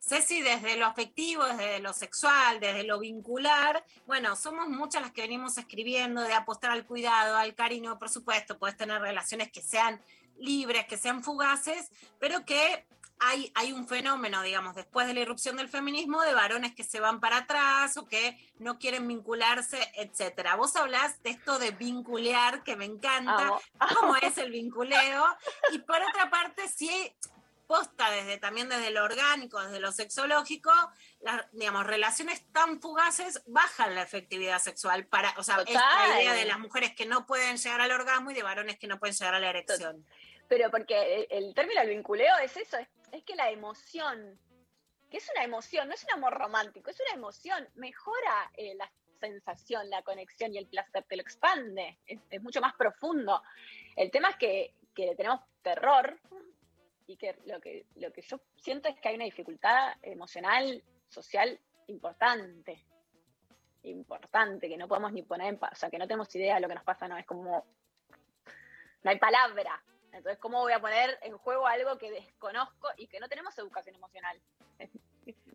Ceci, desde lo afectivo, desde lo sexual, desde lo vincular, bueno, somos muchas las que venimos escribiendo de apostar al cuidado, al cariño, por supuesto, puedes tener relaciones que sean libres, que sean fugaces, pero que hay, hay un fenómeno, digamos, después de la irrupción del feminismo, de varones que se van para atrás o que no quieren vincularse, etcétera. Vos hablás de esto de vinculear, que me encanta, Amo. cómo es el vinculeo, y por otra parte, sí posta desde también desde lo orgánico, desde lo sexológico, las digamos, relaciones tan fugaces bajan la efectividad sexual para, o sea, Total. esta idea de las mujeres que no pueden llegar al orgasmo y de varones que no pueden llegar a la erección. Pero porque el, el término del vinculeo es eso, es, es que la emoción, que es una emoción, no es un amor romántico, es una emoción, mejora eh, la sensación, la conexión y el placer, te lo expande, es, es mucho más profundo. El tema es que, que le tenemos terror y que lo, que lo que yo siento es que hay una dificultad emocional, social importante. Importante, que no podemos ni poner en pa- o sea, que no tenemos idea de lo que nos pasa, no es como. No hay palabra. Entonces, ¿cómo voy a poner en juego algo que desconozco y que no tenemos educación emocional?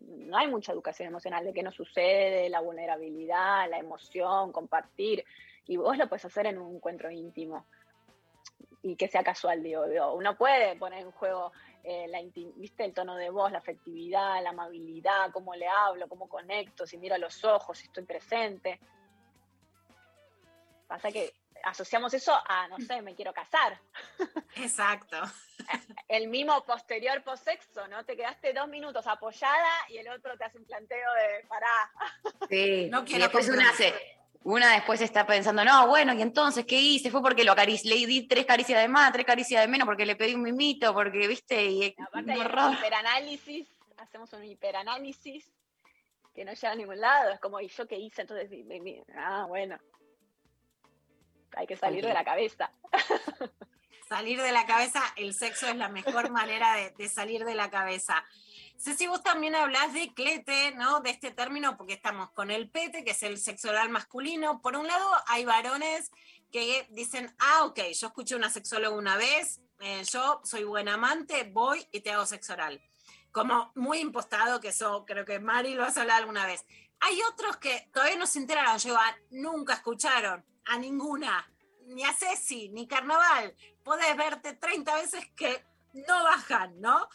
No hay mucha educación emocional de qué nos sucede, la vulnerabilidad, la emoción, compartir. Y vos lo puedes hacer en un encuentro íntimo y que sea casual, digo, digo, uno puede poner en juego eh, la ¿viste? el tono de voz, la afectividad, la amabilidad, cómo le hablo, cómo conecto, si miro a los ojos, si estoy presente. Pasa que asociamos eso a, no sé, me quiero casar. [LAUGHS] Exacto. El mimo posterior posexo, ¿no? Te quedaste dos minutos apoyada y el otro te hace un planteo de pará. Sí, No y quiero después una, compromiso. Una después está pensando, no, bueno, ¿y entonces qué hice? Fue porque lo le di tres caricias de más, tres caricias de menos, porque le pedí un mimito, porque, viste, y Aparte hay un hiperanálisis, hacemos un hiperanálisis que no llega a ningún lado. Es como, ¿y yo qué hice? Entonces, ah, bueno. Hay que salir de la cabeza. Salir de la cabeza, el sexo es la mejor manera de, de salir de la cabeza. Ceci, vos también hablás de clete, ¿no? De este término, porque estamos con el pete, que es el sexo oral masculino. Por un lado, hay varones que dicen, ah, ok, yo escuché una sexóloga una vez, eh, yo soy buen amante, voy y te hago sexo oral. Como muy impostado, que eso creo que Mari lo has hablado alguna vez. Hay otros que todavía no se enteraron, llevan, nunca escucharon a ninguna, ni a Ceci, ni Carnaval. Podés verte 30 veces que no bajan, ¿no?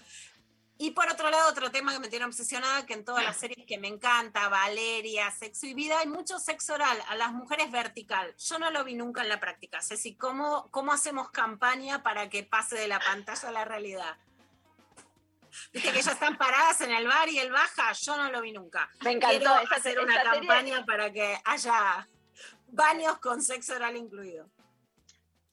Y por otro lado, otro tema que me tiene obsesionada, que en todas las series que me encanta, Valeria, Sexo y Vida, hay mucho sexo oral, a las mujeres vertical. Yo no lo vi nunca en la práctica. Ceci, ¿cómo, cómo hacemos campaña para que pase de la pantalla a la realidad? Viste que ellas están paradas en el bar y él baja, yo no lo vi nunca. Me encantó Quiero esa- hacer esa una serie. campaña para que haya baños con sexo oral incluido.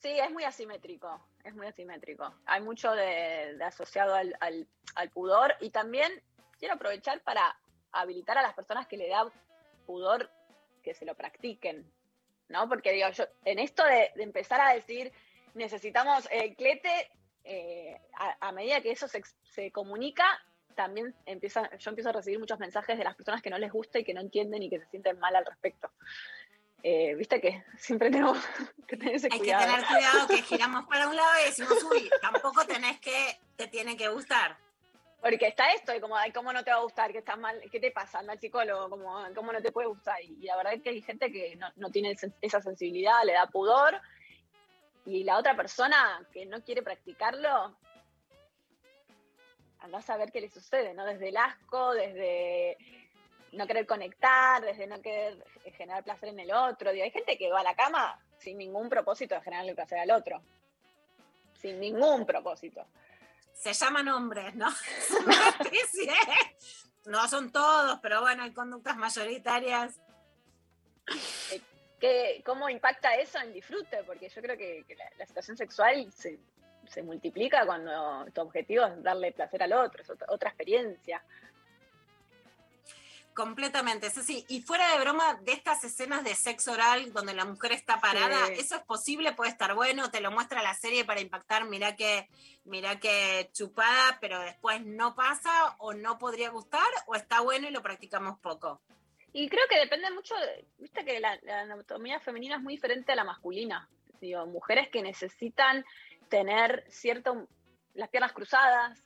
Sí, es muy asimétrico, es muy asimétrico. Hay mucho de, asociado al, al- pudor y también quiero aprovechar para habilitar a las personas que le da pudor que se lo practiquen, ¿no? Porque digo, yo en esto de, empezar a decir necesitamos el clete, eh, a, a medida que eso se, se comunica, también empieza, yo empiezo a recibir muchos mensajes de las personas que no les gusta y que no entienden y que se sienten mal al respecto. Eh, Viste que siempre tenemos [LAUGHS] que tener ese Hay que cuidado. tener cuidado que [LAUGHS] giramos para un lado y decimos, uy, tampoco tenés que, te tiene que gustar. Porque está esto, y como, ay, ¿cómo no te va a gustar? ¿Qué, estás mal? ¿Qué te pasa? Anda al psicólogo, como, ¿cómo no te puede gustar? Y, la verdad es que hay gente que no, no tiene esa sensibilidad, le da pudor, y la otra persona que no quiere practicarlo, andás a ver qué le sucede, ¿no? Desde el asco, desde no querer conectar, desde no querer generar placer en el otro. Digo, hay gente que va a la cama sin ningún propósito de generarle placer al otro. Sin ningún propósito. Se llaman hombres, ¿no? [LAUGHS] Sí, no son todos, pero bueno, hay conductas mayoritarias. Eh, ¿Qué- ¿Cómo impacta eso en disfrute? Porque yo creo que, que la, la situación sexual se, se multiplica cuando tu objetivo es darle placer al otro, es otra, otra experiencia. Completamente, sí, sí. Y fuera de broma, de estas escenas de sexo oral donde la mujer está parada, Sí. eso es posible, puede estar bueno, te lo muestra la serie para impactar, mirá que, mirá que chupada, pero después no pasa, o no podría gustar, o está bueno y lo practicamos poco. Y creo que depende mucho, de- viste que la, la anatomía femenina es muy diferente a la masculina. Digo, mujeres que necesitan tener cierto, las piernas cruzadas.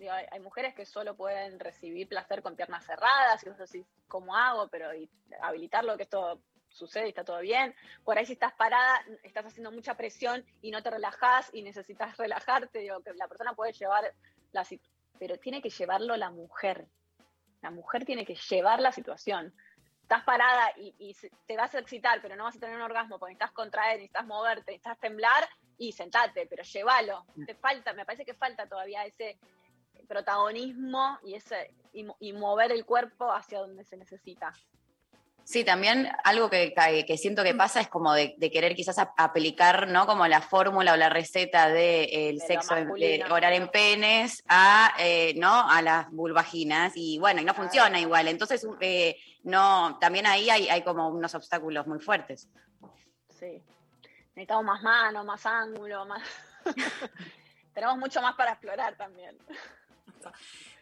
Digo, hay, hay mujeres que solo pueden recibir placer con piernas cerradas, y vos decís, ¿cómo hago? Pero y habilitarlo, que esto sucede y está todo bien. Por ahí si estás parada, estás haciendo mucha presión y no te relajás y necesitas relajarte. Digo, que la persona puede llevar la situ- pero tiene que llevarlo la mujer. La mujer tiene que llevar la situación. Estás parada y, te vas a excitar, pero no vas a tener un orgasmo porque necesitas contraer, necesitas moverte, necesitas temblar y sentate, pero llévalo. Te falta, me parece que falta todavía ese protagonismo y ese y, mo- y mover el cuerpo hacia donde se necesita. Sí, también algo que, que- que siento que pasa es como de, de querer quizás ap- aplicar, ¿no? Como la fórmula o la receta del lo sexo en- de orar en penes a, eh, ¿no? A las vulvaginas y bueno, y no funciona igual. Entonces, eh, no, también ahí hay, hay como unos obstáculos muy fuertes. Sí. Necesitamos más mano, más ángulo, más. [LAUGHS] Tenemos mucho más para explorar también.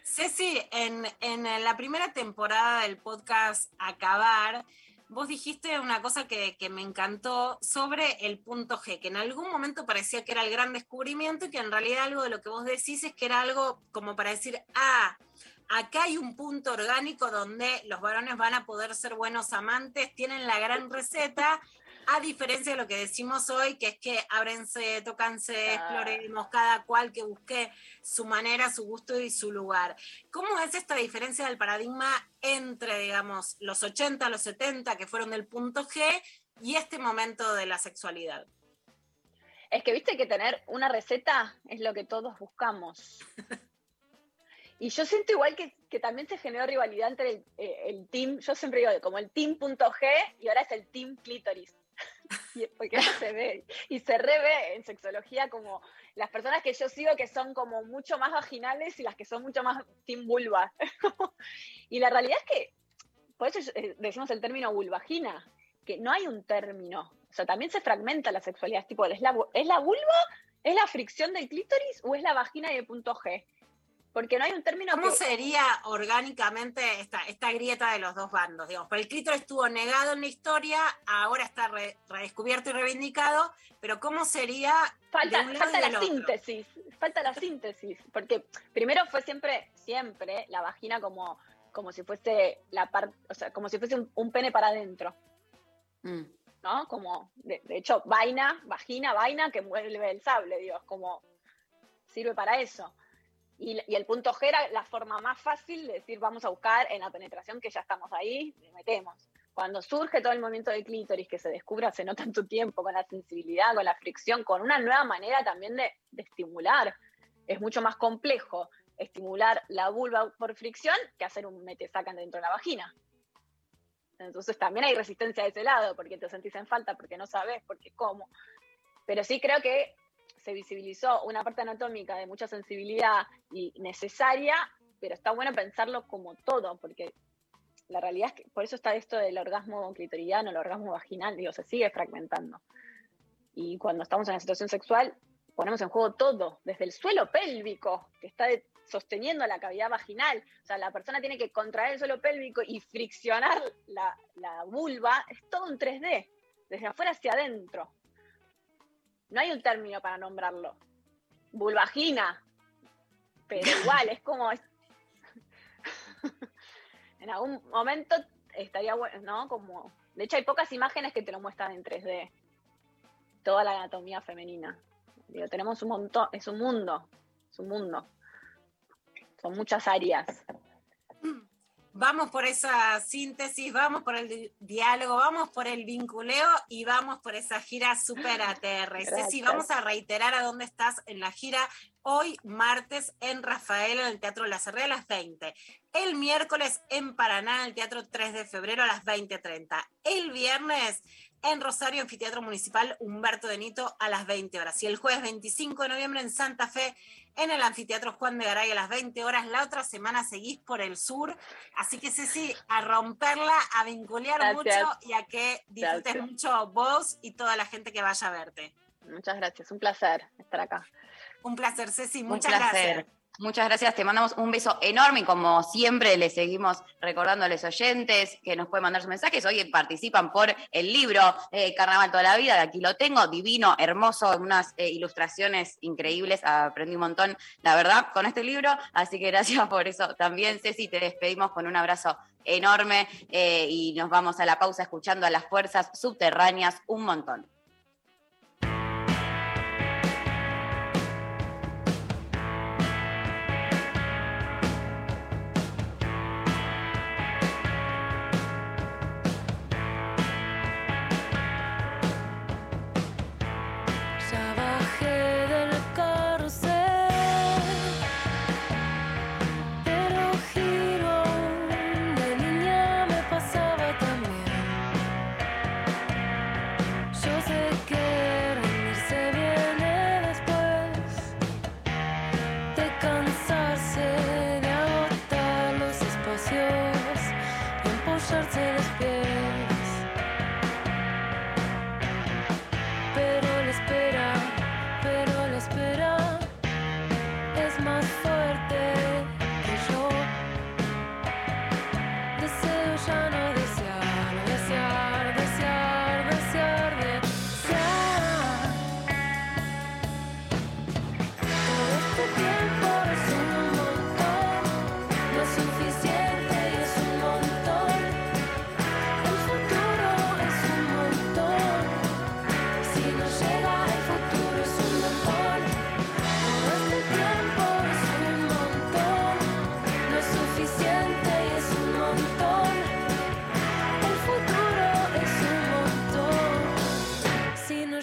Ceci, en, en la primera temporada del podcast Acabar, vos dijiste una cosa que, que me encantó sobre el punto G, que en algún momento parecía que era el gran descubrimiento y que en realidad algo de lo que vos decís es que era algo como para decir, ah, acá hay un punto orgánico donde los varones van a poder ser buenos amantes, tienen la gran receta. A diferencia de lo que decimos hoy, que es que ábrense, tócanse, exploremos cada cual que busque su manera, su gusto y su lugar. ¿Cómo es esta diferencia del paradigma entre, digamos, los 80, los 70, que fueron del punto G, y este momento de la sexualidad? Es que viste que tener una receta es lo que todos buscamos. [LAUGHS] Y yo siento igual que, que también se generó rivalidad entre el, eh, el team, yo siempre digo como el team.g y ahora es el team clítoris. Y- Porque se ve, y se revé en sexología como las personas que yo sigo que son como mucho más vaginales y las que son mucho más team vulva. [LAUGHS] y la realidad es que, por eso eh, decimos el término vulvagina, que no hay un término. O sea, también se fragmenta la sexualidad. Es tipo, ¿es la, ¿es la vulva? ¿Es la fricción del clítoris? ¿O es la vagina y el punto G? Porque no hay un término ¿Cómo que- sería orgánicamente esta, esta grieta de los dos bandos? Digamos, el clítoris estuvo negado en la historia, ahora está re- redescubierto y reivindicado, pero ¿cómo sería falta, falta la síntesis, falta la síntesis, porque primero fue siempre, siempre la vagina como, como si fuese la parte, o sea, como si fuese un, un pene para adentro, Mm. ¿no? Como, de, de hecho, vaina, vagina, vaina que mueve el sable, digo, es como, sirve para eso. Y, y el punto G era la forma más fácil de decir, vamos a buscar en la penetración que ya estamos ahí, le metemos. Cuando surge todo el movimiento del clítoris, que se descubre hace no tanto tiempo, con la sensibilidad, con la fricción, con una nueva manera también de, de estimular, es mucho más complejo estimular la vulva por fricción que hacer un mete sacan dentro de la vagina. Entonces también hay resistencia de ese lado, porque te sentís en falta, porque no sabes, porque cómo. Pero sí creo que se visibilizó una parte anatómica de mucha sensibilidad y necesaria, pero está bueno pensarlo como todo, porque la realidad es que por eso está esto del orgasmo clitoridiano, el orgasmo vaginal, digo, se sigue fragmentando. Y cuando estamos en una situación sexual, ponemos en juego todo, desde el suelo pélvico, que está sosteniendo la cavidad vaginal. O sea, la persona tiene que contraer el suelo pélvico y friccionar la, la vulva. Es todo un 3D, desde afuera hacia adentro. No hay un término para nombrarlo. Vulvagina. Pero [LAUGHS] igual, es como. [LAUGHS] en algún momento estaría bueno, ¿no? Como. De hecho, hay pocas imágenes que te lo muestran en 3D. Toda la anatomía femenina. Digo, tenemos un montón. Es un mundo. Es un mundo. Son muchas áreas. [CLEARS THROAT] Vamos por esa síntesis, vamos por el di- diálogo, vamos por el vinculeo y vamos por esa gira super ATR. [GASPS] Ceci, vamos a reiterar a dónde estás en la gira hoy martes en Rafael, en el Teatro La Cerré a las 20. El miércoles en Paraná, en el Teatro 3 de febrero a las 20.30. El viernes en Rosario, Anfiteatro Municipal Humberto de Nito a las 20 horas. Y el jueves 25 de noviembre en Santa Fe, en el Anfiteatro Juan de Garay a las 20 horas. La otra semana seguís por el sur. Así que Ceci, a romperla, a vincular Gracias. mucho y a que disfrutes Gracias. mucho vos y toda la gente que vaya a verte. Muchas gracias, un placer estar acá. Un placer, Ceci. Un Muchas placer. gracias. Muchas gracias, te mandamos un beso enorme y como siempre le seguimos recordando a los oyentes que nos pueden mandar sus mensajes. Hoy participan por el libro eh, Carnaval toda la vida, aquí lo tengo, divino, hermoso, unas eh, ilustraciones increíbles, aprendí un montón, la verdad, con este libro, así que gracias por eso también, Ceci, te despedimos con un abrazo enorme eh, y nos vamos a la pausa escuchando a las fuerzas subterráneas un montón.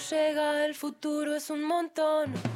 Llega el futuro es un montón.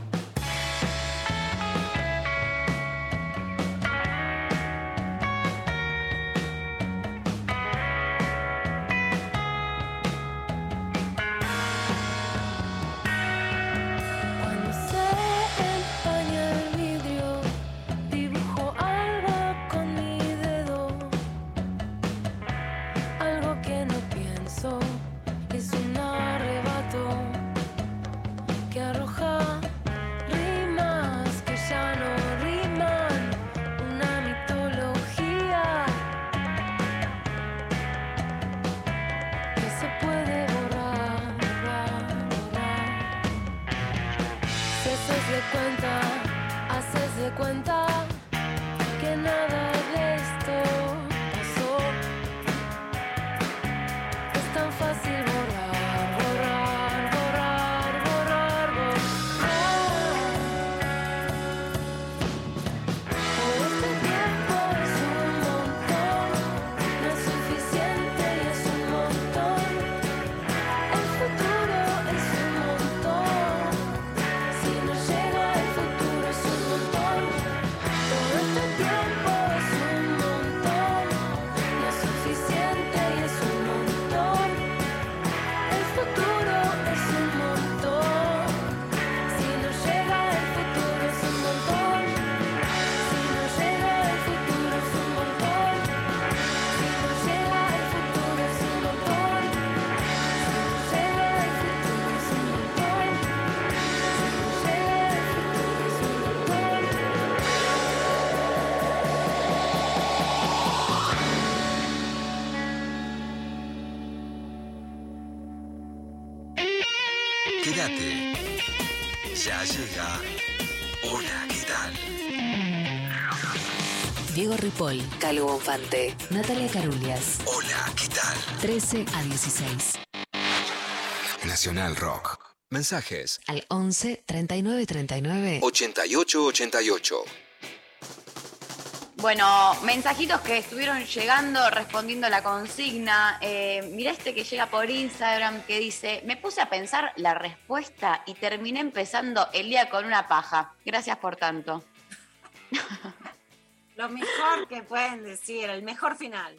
Ripoll, Calvo Bonfante, Natalia Carulias. Hola, ¿qué tal? 13 a 16. Nacional Rock. Mensajes Al 11 39 39 8888. Bueno, mensajitos que estuvieron llegando respondiendo a la consigna. Eh, mira este que llega por Instagram que dice, me puse a pensar la respuesta y terminé empezando el día con una paja. Gracias por tanto. [LAUGHS] Lo mejor que pueden decir, el mejor final.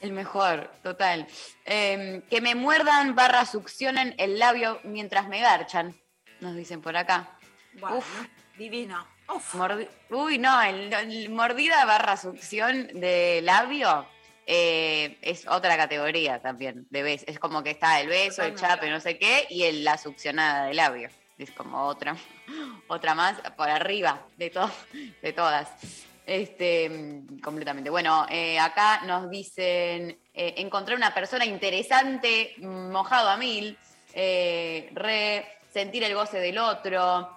El mejor, total. Eh, que me muerdan barra succionen el labio mientras me garchan, nos dicen por acá. Bueno, Uf. divino. Uf. Mordi- Uy, no, el, el mordida barra succión de labio eh, es otra categoría también de beso. Es como que está el beso, el chape, no sé qué, y el- la succionada de labio. Es como otra, otra más por arriba de, to- de todas. Este, completamente. Bueno, eh, acá nos dicen, eh, encontré una persona interesante, mojado a mil, eh, re, sentir el goce del otro.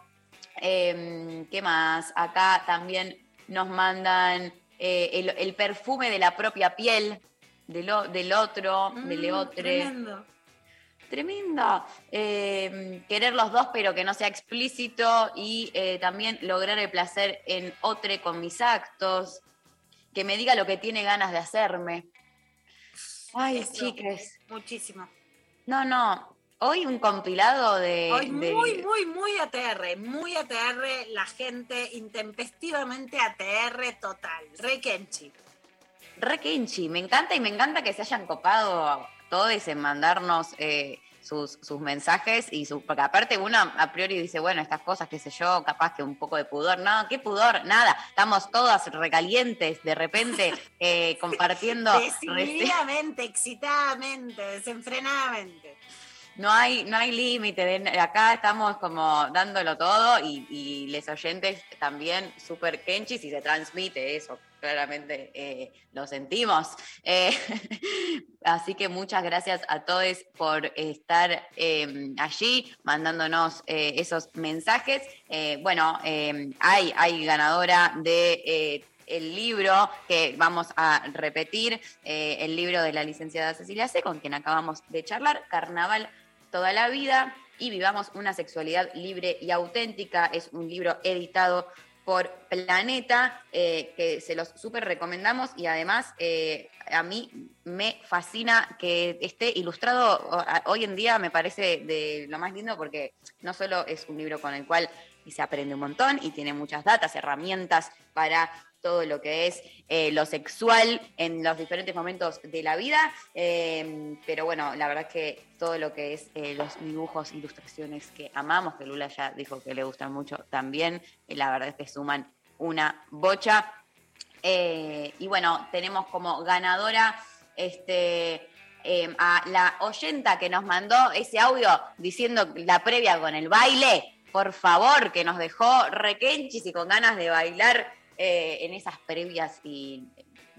Em, ¿Qué más? Acá también nos mandan eh, el, el perfume de la propia piel del, del otro, del Mm, otro. Tremendo. Eh, querer los dos, pero que no sea explícito. Y eh, también lograr el placer en otro con mis actos. Que me diga lo que tiene ganas de hacerme. Ay, Eso, chiques. Muchísimo. No, no. Hoy un compilado de. Hoy de- muy, muy, muy ATR, muy ATR, la gente intempestivamente ATR total. Re Kenchi. Re Kenchi, me encanta y me encanta que se hayan copado todos en mandarnos eh, sus, sus mensajes y su, porque aparte uno a priori dice, bueno, estas cosas, qué sé yo, capaz que un poco de pudor. No, qué pudor, nada. Estamos todas recalientes de repente [LAUGHS] eh, compartiendo. Decididamente, excitadamente, desenfrenadamente. No hay, no hay límite. Acá estamos como dándolo todo y, y les oyentes también súper kenchis y se transmite eso. Claramente eh, lo sentimos. Eh, [LAUGHS] así que muchas gracias a todos por estar eh, allí mandándonos eh, esos mensajes. Bueno, eh, hay, ganadora de el libro que vamos a repetir, el libro de la licenciada Cecilia C, con quien acabamos de charlar, Carnaval toda la vida y vivamos una sexualidad libre y auténtica. Es un libro editado por Planeta, eh, que se los súper recomendamos y además eh, a mí me fascina que esté ilustrado hoy en día, me parece de lo más lindo porque no solo es un libro con el cual se aprende un montón y tiene muchas datas, herramientas para todo lo que es eh, lo sexual en los diferentes momentos de la vida. eh, pero bueno, la verdad es que todo lo que es eh, los dibujos, ilustraciones que amamos, que Lula ya dijo que le gustan mucho también, eh, la verdad es que suman una bocha. Y bueno, tenemos como ganadora este, eh, a la oyenta que nos mandó ese audio diciendo la previa con el baile. Por favor, que nos dejó requenchis y con ganas de bailar eh, en esas previas y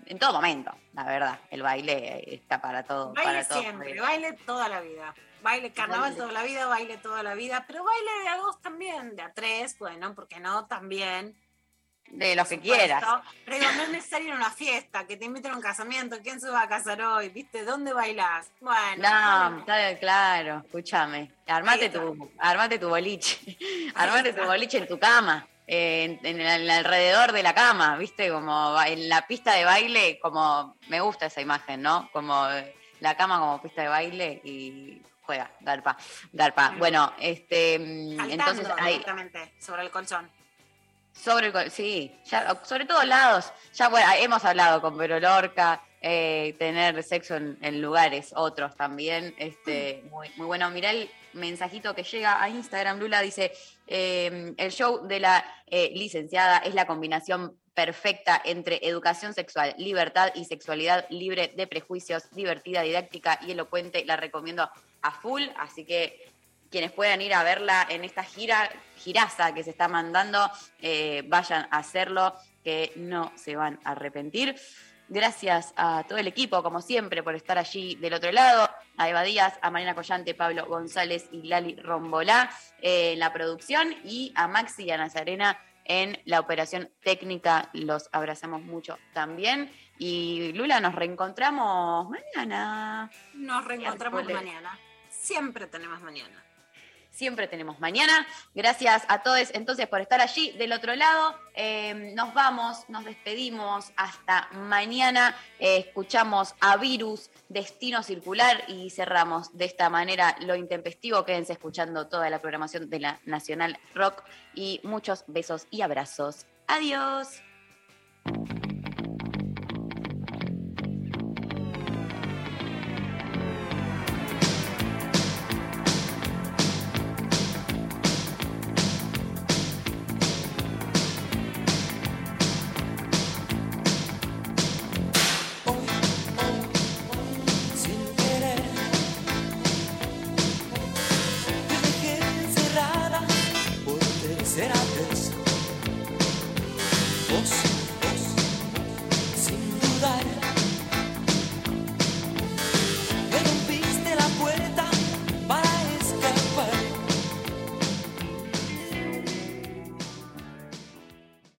en todo momento, la verdad. El baile está para todo. Baile para todo. siempre, baile toda la vida. Baile carnaval Baile. toda la vida, baile toda la vida, pero baile de a dos también, de a tres, bueno, porque no también. De lo que supuesto. quieras. Pero digo, no es necesario ir a una fiesta, que te inviten a un casamiento, ¿quién se va a casar hoy? ¿Viste? ¿Dónde bailás? Bueno, No, está claro, escúchame. Armate tu, armate tu boliche. Armate tu boliche en tu cama. En, en el alrededor de la cama, ¿viste? Como en la pista de baile, como me gusta esa imagen, ¿no? Como eh, la cama como pista de baile y juega, garpa, garpa. Bueno, este, mm, saltando entonces directamente sobre el colchón. sobre el, col- sí, ya, sobre todos lados. Ya bueno, hemos hablado con Vero Lorca, eh, tener sexo en, en lugares otros también. Este, muy, muy bueno. Mirá el mensajito que llega a Instagram, Lula dice, eh, el show de la eh, licenciada es la combinación perfecta entre educación sexual, libertad y sexualidad libre de prejuicios, divertida, didáctica y elocuente. La recomiendo a full, así que quienes puedan ir a verla en esta gira, giraza que se está mandando, eh, vayan a hacerlo, que no se van a arrepentir. Gracias a todo el equipo, como siempre, por estar allí del otro lado. A Eva Díaz, a Mariana Collante, Pablo González y Lali Rombolá eh, en la producción y a Maxi y a Nazarena en la operación técnica. Los abrazamos mucho también. Y Lula, nos reencontramos mañana. Nos reencontramos mañana. Siempre tenemos mañana. Siempre tenemos mañana. Gracias a todos entonces por estar allí del otro lado. Eh, nos vamos, nos despedimos hasta mañana. Eh, escuchamos a Virus, Destino Circular y cerramos de esta manera lo intempestivo. Quédense escuchando toda la programación de la Nacional Rock y muchos besos y abrazos. Adiós.